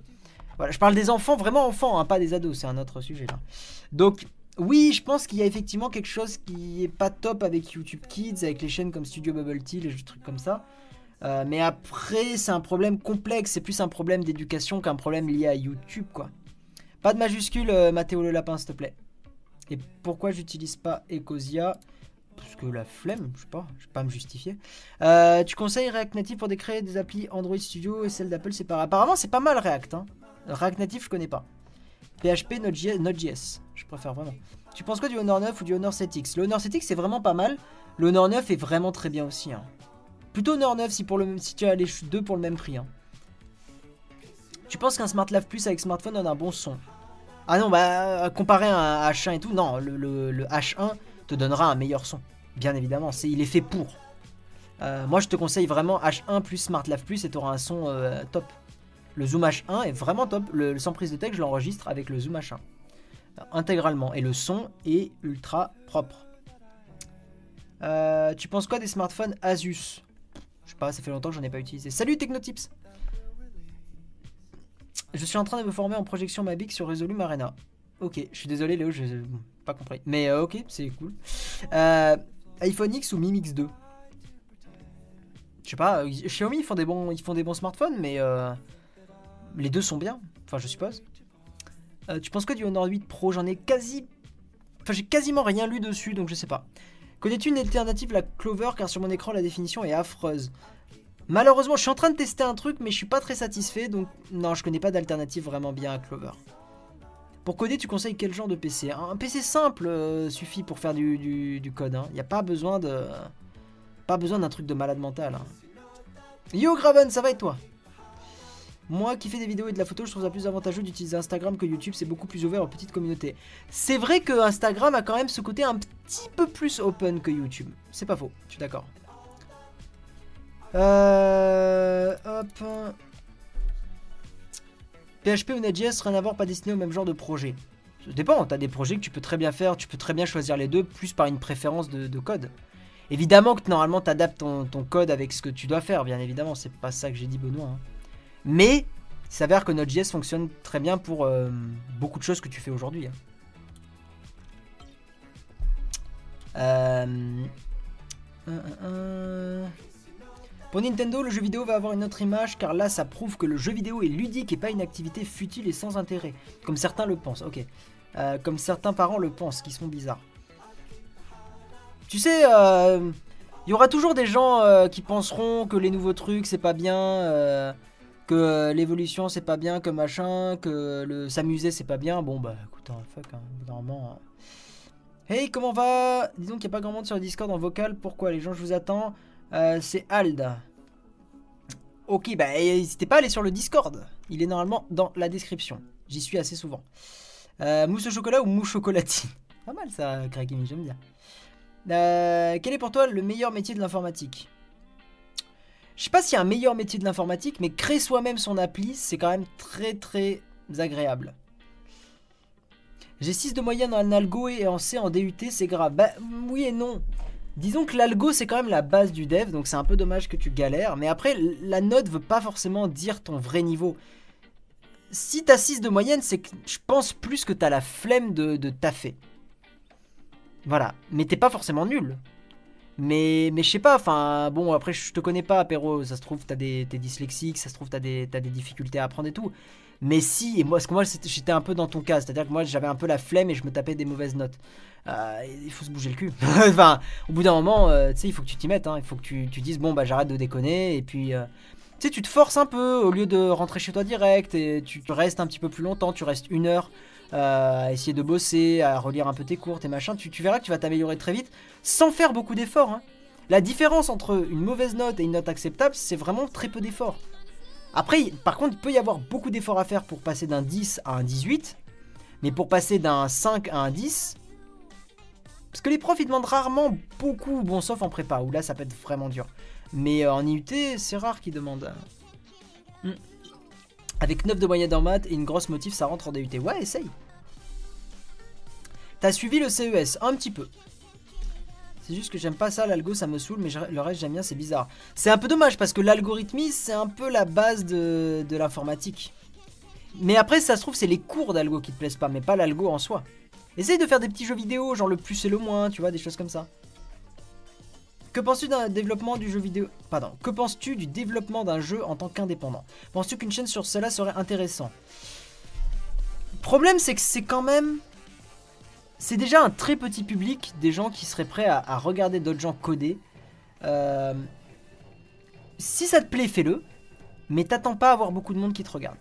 Voilà, je parle des enfants, vraiment enfants, hein, pas des ados, c'est un autre sujet là. Donc oui, je pense qu'il y a effectivement quelque chose qui est pas top avec YouTube Kids, avec les chaînes comme Studio Bubble Tea, les trucs comme ça. Euh, mais après, c'est un problème complexe, c'est plus un problème d'éducation qu'un problème lié à YouTube, quoi. Pas de majuscule, euh, Mathéo le lapin, s'il te plaît. Et pourquoi j'utilise pas Ecosia? Parce que la flemme, je sais pas, je vais pas me justifier. Euh, tu conseilles React Native pour décréer des applis Android Studio et celle d'Apple, c'est pas. Apparemment, c'est pas mal React. Hein. React Native, je connais pas. PHP, Node.js. Je préfère vraiment. Tu penses quoi du Honor 9 ou du Honor 7X Le Honor 7X c'est vraiment pas mal. Le Honor 9 est vraiment très bien aussi. Hein. Plutôt Honor 9 si, pour le, si tu as les deux pour le même prix. Hein. Tu penses qu'un Smart Live Plus avec smartphone donne un bon son? Ah non, bah comparé à un H1 et tout, non, le, H1 te donnera un meilleur son. Bien évidemment, il est fait pour. Euh, moi je te conseille vraiment H1 plus Smart Live Plus et tu auras un son euh, top. Le Zoom H1 est vraiment top. Le, sans prise de texte, je l'enregistre avec le Zoom H1. Intégralement. Et le son est ultra propre. Euh, tu penses quoi des smartphones Asus? Je sais pas, ça fait longtemps que j'en ai pas utilisé. Salut Technotips Je suis en train de me former en projection Mavic sur Resolume Arena. Ok, je suis désolé Léo, je n'ai pas compris. Mais euh, ok, c'est cool. Euh, iPhone X ou Mi Mix 2 Je sais pas, Xiaomi font des bons, ils font des bons smartphones, mais les deux sont bien, enfin je suppose. Euh, tu penses quoi du Honor 8 Pro J'en ai quasi... Enfin j'ai quasiment rien lu dessus, donc je sais pas. Connais-tu une alternative à la Clover car sur mon écran la définition est affreuse Malheureusement, je suis en train de tester un truc, mais je suis pas très satisfait, donc non, je connais pas d'alternative vraiment bien à Clover. Pour coder, tu conseilles quel genre de PC Un PC simple euh, suffit pour faire du, code. Il hein. a pas besoin de... Pas besoin d'un truc de malade mental. Hein. Yo Graven, ça va et toi? Moi qui fais des vidéos et de la photo, je trouve ça plus avantageux d'utiliser Instagram que YouTube, c'est beaucoup plus ouvert aux petites communautés. C'est vrai que Instagram a quand même ce côté un petit peu plus open que YouTube. C'est pas faux, je suis d'accord. Euh, hop. PHP ou Node.js, rien à voir, pas destiné au même genre de projet. Ça dépend, t'as des projets que tu peux très bien faire, tu peux très bien choisir les deux, plus par une préférence de, code. Évidemment que normalement t'adaptes ton, ton, code avec ce que tu dois faire, bien évidemment, c'est pas ça que j'ai dit Benoît. Hein. Mais il s'avère que Node.js fonctionne très bien pour euh, beaucoup de choses que tu fais aujourd'hui. Hein. Euh, pour Nintendo, le jeu vidéo va avoir une autre image car là ça prouve que le jeu vidéo est ludique et pas une activité futile et sans intérêt. Comme certains le pensent, ok. Euh, comme certains parents le pensent, qui sont bizarres. Tu sais, Il y aura toujours des gens qui penseront que les nouveaux trucs c'est pas bien, que l'évolution c'est pas bien, que machin, que le s'amuser c'est pas bien. Bon bah écoute, hein, fuck, hein, normalement. Hey, comment va? Disons qu'il n'y a pas grand monde sur le Discord en vocal. Pourquoi Les gens, je vous attends? c'est Ald. Ok, bah n'hésitez pas à aller sur le Discord. Il est normalement dans la description. J'y suis assez souvent. Euh, mousse au chocolat ou mousse chocolatine? [laughs] Pas mal ça, Krakimi, j'aime bien. Euh, quel est pour toi le meilleur métier de l'informatique? Je sais pas s'il y a un meilleur métier de l'informatique, mais créer soi-même son appli, c'est quand même très très agréable. J'ai 6 de moyenne en algo et en C en DUT, c'est grave. Bah oui et non. Disons que l'algo c'est quand même la base du dev, donc c'est un peu dommage que tu galères. Mais après, la note veut pas forcément dire ton vrai niveau. Si t'as 6 de moyenne, c'est que je pense plus que t'as la flemme de, de taffer. Voilà. Mais t'es pas forcément nul. Mais, mais je sais pas, enfin, bon, après, je te connais pas, Perro. Ça se trouve, t'as des, t'es dyslexique, ça se trouve, t'as des, as des difficultés à apprendre et tout. Mais si, et moi, parce que moi, j'étais un peu dans ton cas, c'est-à-dire que moi, j'avais un peu la flemme et je me tapais des mauvaises notes. Euh, il faut se bouger le cul. [laughs] enfin, au bout d'un moment, euh, tu sais, il faut que tu t'y mettes. Hein. Il faut que tu, tu, dises, bon, bah, j'arrête de déconner. Et puis, euh, tu sais, tu te forces un peu au lieu de rentrer chez toi direct. Et tu restes un petit peu plus longtemps. Tu restes une heure à essayer de bosser, à relire un peu tes cours, tes machins. Tu, verras que tu vas t'améliorer très vite sans faire beaucoup d'efforts. Hein. La différence entre une mauvaise note et une note acceptable, c'est vraiment très peu d'efforts. Après, par contre, il peut y avoir beaucoup d'efforts à faire pour passer d'un 10 à un 18. Mais pour passer d'un 5 à un 10, parce que les profs ils demandent rarement beaucoup, bon sauf en prépa, où là ça peut être vraiment dur. Mais euh, en IUT, c'est rare qu'ils demandent. Hmm. Avec 9 de moyenne en maths et une grosse motif, ça rentre en DUT. Ouais, essaye. T'as suivi le CES Un petit peu. C'est juste que j'aime pas ça, l'algo ça me saoule, mais le reste j'aime bien, c'est bizarre. C'est un peu dommage parce que l'algorithmisme c'est un peu la base de, de l'informatique. Mais après, ça se trouve, c'est les cours d'algo qui te plaisent pas, mais pas l'algo en soi. Essaye de faire des petits jeux vidéo, genre le plus et le moins, tu vois, des choses comme ça. Que penses-tu d'un développement du jeu vidéo Pardon. Que penses-tu du développement d'un jeu en tant qu'indépendant? Penses-tu qu'une chaîne sur cela serait intéressant Problème, c'est que c'est quand même... C'est déjà un très petit public, des gens qui seraient prêts à, regarder d'autres gens coder. Euh, si ça te plaît, fais-le. Mais t'attends pas à avoir beaucoup de monde qui te regarde.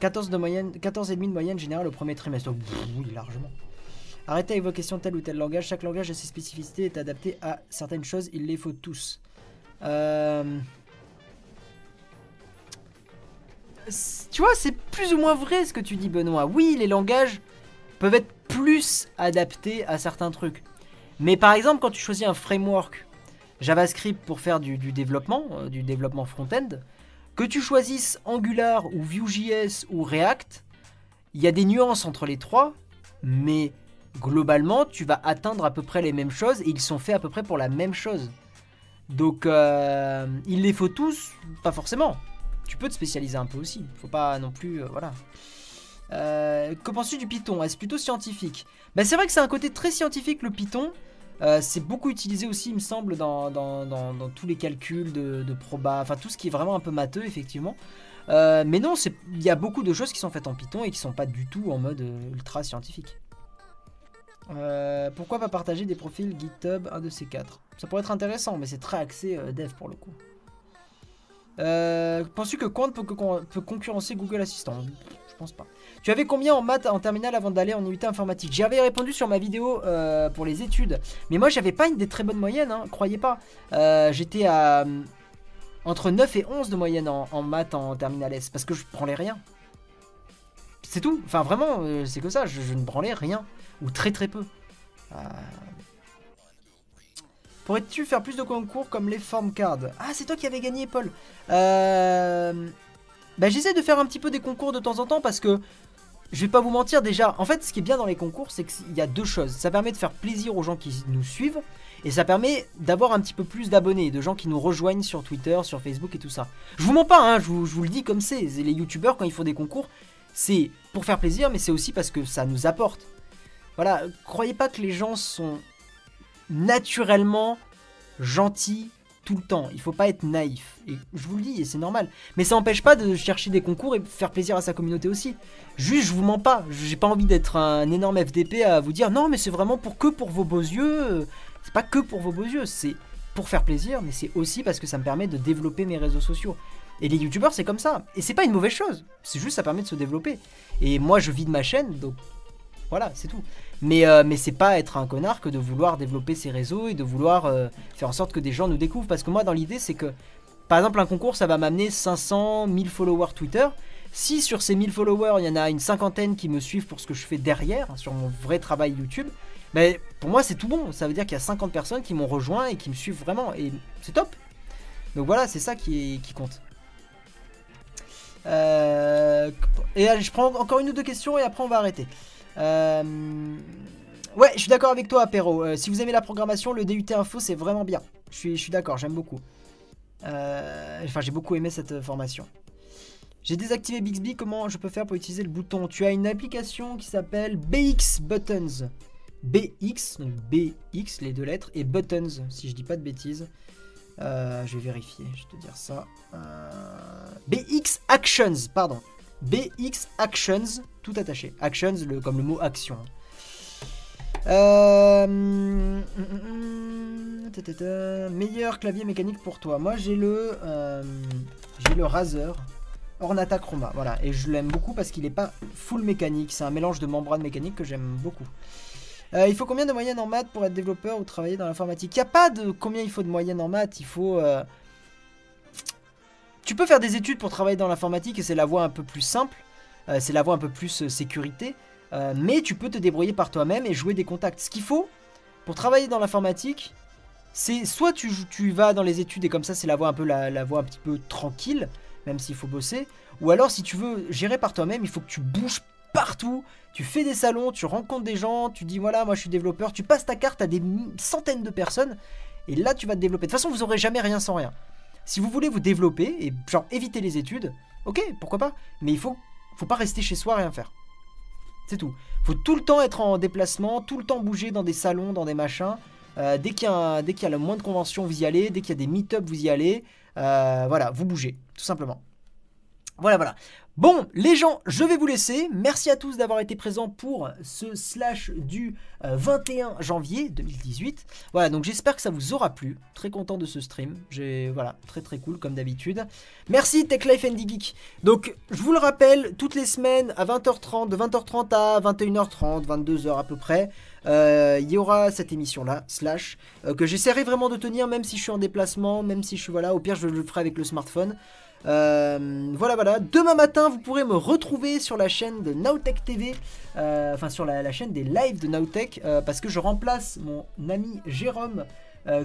14 de moyenne, 14,5 de moyenne générale au premier trimestre. oui, largement. Arrêtez avec vos questions tel ou tel langage. Chaque langage a ses spécificités et est adapté à certaines choses. Il les faut tous. Euh, tu vois, c'est plus ou moins vrai ce que tu dis, Benoît. Oui, les langages peuvent être plus adaptés à certains trucs. Mais par exemple, quand tu choisis un framework JavaScript pour faire du, développement, euh, du développement front-end, que tu choisisses Angular ou Vue.js ou React, il y a des nuances entre les trois, mais globalement, tu vas atteindre à peu près les mêmes choses et ils sont faits à peu près pour la même chose. Donc, euh, il les faut tous, pas forcément. Tu peux te spécialiser un peu aussi. Faut pas non plus, euh, voilà. Euh, que penses-tu du Python? Est-ce plutôt scientifique? Bah, C'est vrai que c'est un côté très scientifique le Python. Euh, c'est beaucoup utilisé aussi, il me semble, dans, tous les calculs de, proba, enfin tout ce qui est vraiment un peu matheux, effectivement. Mais non, il y a beaucoup de choses qui sont faites en Python et qui sont pas du tout en mode ultra scientifique. Pourquoi pas partager des profils GitHub, un de ces quatre? Ça pourrait être intéressant, mais c'est très axé dev pour le coup. Penses-tu que Quant peut, concurrencer Google Assistant? Je pense pas. Tu avais combien en maths en terminale avant d'aller en UT informatique? J'avais répondu sur ma vidéo euh, pour les études. Mais moi, j'avais pas une des très bonnes moyennes, hein, croyez pas. Euh, j'étais à euh, entre 9 et 11 de moyenne en, maths en terminale S parce que je branlais rien. C'est tout. Enfin, vraiment, c'est que ça. Je, ne branlais rien. Ou très très peu. Pourrais-tu faire plus de concours comme les form cards? Ah, c'est toi qui avais gagné, Paul. Euh... Bah, j'essaie de faire un petit peu des concours de temps en temps parce que je vais pas vous mentir déjà. En fait, ce qui est bien dans les concours, c'est qu'il y a deux choses. Ça permet de faire plaisir aux gens qui nous suivent et ça permet d'avoir un petit peu plus d'abonnés, de gens qui nous rejoignent sur Twitter, sur Facebook et tout ça. Je vous mens pas, hein, je, vous, le dis comme c'est. Les youtubeurs, quand ils font des concours, c'est pour faire plaisir, mais c'est aussi parce que ça nous apporte. Voilà, croyez pas que les gens sont naturellement gentils, tout le temps. Il faut pas être naïf. Et je vous le dis, et c'est normal. Mais ça n'empêche pas de chercher des concours et faire plaisir à sa communauté aussi. Juste, je vous mens pas. J'ai pas envie d'être un énorme FDP à vous dire non, mais c'est vraiment pour que pour vos beaux yeux. C'est pas que pour vos beaux yeux, c'est pour faire plaisir, mais c'est aussi parce que ça me permet de développer mes réseaux sociaux. Et les youtubeurs, c'est comme ça. Et c'est pas une mauvaise chose. C'est juste ça permet de se développer. Et moi, je vis de ma chaîne, donc voilà, c'est tout. Mais, euh, mais c'est pas être un connard que de vouloir développer ses réseaux et de vouloir euh, faire en sorte que des gens nous découvrent. Parce que moi, dans l'idée, c'est que, par exemple, un concours, ça va m'amener 500, 1000 followers Twitter. Si sur ces 1000 followers, il y en a une cinquantaine qui me suivent pour ce que je fais derrière, sur mon vrai travail YouTube, mais ben, pour moi, c'est tout bon. Ça veut dire qu'il y a 50 personnes qui m'ont rejoint et qui me suivent vraiment. Et c'est top. Donc voilà, c'est ça qui, compte. Euh, et je prends encore une ou deux questions et après on va arrêter. Euh, ouais, je suis d'accord avec toi, Apéro. Euh, si vous aimez la programmation, le DUT Info, c'est vraiment bien. Je suis, je suis d'accord, j'aime beaucoup. enfin, j'ai beaucoup aimé cette formation. J'ai désactivé Bixby, comment je peux faire pour utiliser le bouton? Tu as une application qui s'appelle BX Buttons. BX, donc BX, les deux lettres, et Buttons, si je dis pas de bêtises. Euh, je vais vérifier, je vais te dire ça. Euh, BX Actions, pardon. BX Actions, tout attaché. Actions, le, comme le mot action. Euh, meilleur clavier mécanique pour toi. Moi j'ai le j'ai le Razer Ornata Chroma. Voilà, et je l'aime beaucoup parce qu'il n'est pas full mécanique. C'est un mélange de membrane mécanique que j'aime beaucoup. Euh, il faut combien de moyenne en maths pour être développeur ou travailler dans l'informatique? Il n'y a pas de combien il faut de moyenne en maths. Il faut. Euh, tu peux faire des études pour travailler dans l'informatique et c'est la voie un peu plus simple. Euh, c'est la voie un peu plus sécurité. mais tu peux te débrouiller par toi-même et jouer des contacts. Ce qu'il faut pour travailler dans l'informatique, c'est soit tu, tu, vas dans les études et comme ça c'est la voie un peu la, un petit peu tranquille, même s'il faut bosser. Ou alors si tu veux gérer par toi-même, il faut que tu bouges partout. Tu fais des salons, tu rencontres des gens, tu dis voilà, moi je suis développeur, tu passes ta carte à des centaines de personnes et là tu vas te développer. De toute façon, vous aurez jamais rien sans rien. Si vous voulez vous développer et genre éviter les études, ok, pourquoi pas, mais il faut, faut pas rester chez soi rien faire. C'est tout. Faut tout le temps être en déplacement, tout le temps bouger dans des salons, dans des machins. Euh, dès qu'il y, a, le moins de conventions, vous y allez. Dès qu'il y a des meet-up, vous y allez. Euh, voilà, vous bougez, tout simplement. Voilà, voilà. Bon, les gens, je vais vous laisser. Merci à tous d'avoir été présents pour ce slash du 21 euh, janvier 2018. Voilà, donc j'espère que ça vous aura plu. Très content de ce stream. J'ai voilà, très très cool comme d'habitude. Merci Tech Life Andy Geek. Donc, je vous le rappelle, toutes les semaines à 20h30, de 20h30 à 21h30, 22h à peu près, euh, il y aura cette émission là, slash, euh, que j'essaierai vraiment de tenir même si je suis en déplacement, même si je suis voilà, au pire je le ferai avec le smartphone. Euh, voilà, voilà. Demain matin, vous pourrez me retrouver sur la chaîne de Nowtech TV, euh, enfin sur la, chaîne des lives de Nowtech, euh, parce que je remplace mon ami Jérôme.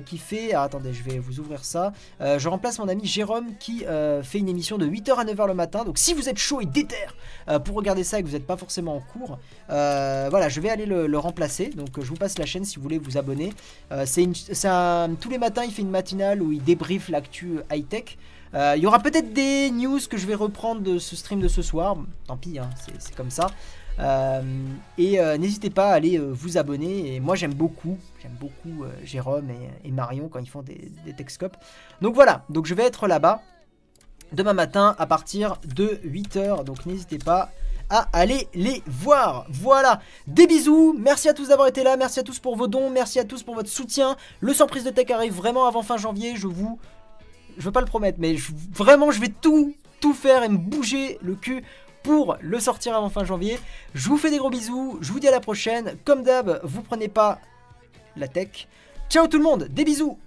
qui fait. attendez, je vais vous ouvrir ça. je remplace mon ami Jérôme qui fait une émission de 8h à 9h le matin. Donc, si vous êtes chaud et déter pour regarder ça et que vous n'êtes pas forcément en cours, voilà, je vais aller le, remplacer. Donc, je vous passe la chaîne si vous voulez vous abonner. c'est tous les matins, il fait une matinale où il débriefe l'actu high-tech. Euh, il y aura peut-être des news que je vais reprendre de ce stream de ce soir. Tant pis, hein, c'est comme ça. Euh, et euh, n'hésitez pas à aller vous abonner. Et moi j'aime beaucoup, j'aime beaucoup Jérôme et, Marion quand ils font des, des Techscopes. Donc voilà, donc je vais être là-bas demain matin à partir de 8h. Donc n'hésitez pas à aller les voir. Voilà, des bisous, merci à tous d'avoir été là, merci à tous pour vos dons, merci à tous pour votre soutien. Le sans prise de tech arrive vraiment avant fin janvier, je vous je veux pas le promettre, mais vraiment, je vais tout, tout faire et me bouger le cul pour le sortir avant fin janvier. Je vous fais des gros bisous, je vous dis à la prochaine. Comme d'hab, vous prenez pas la tech. Ciao tout le monde, des bisous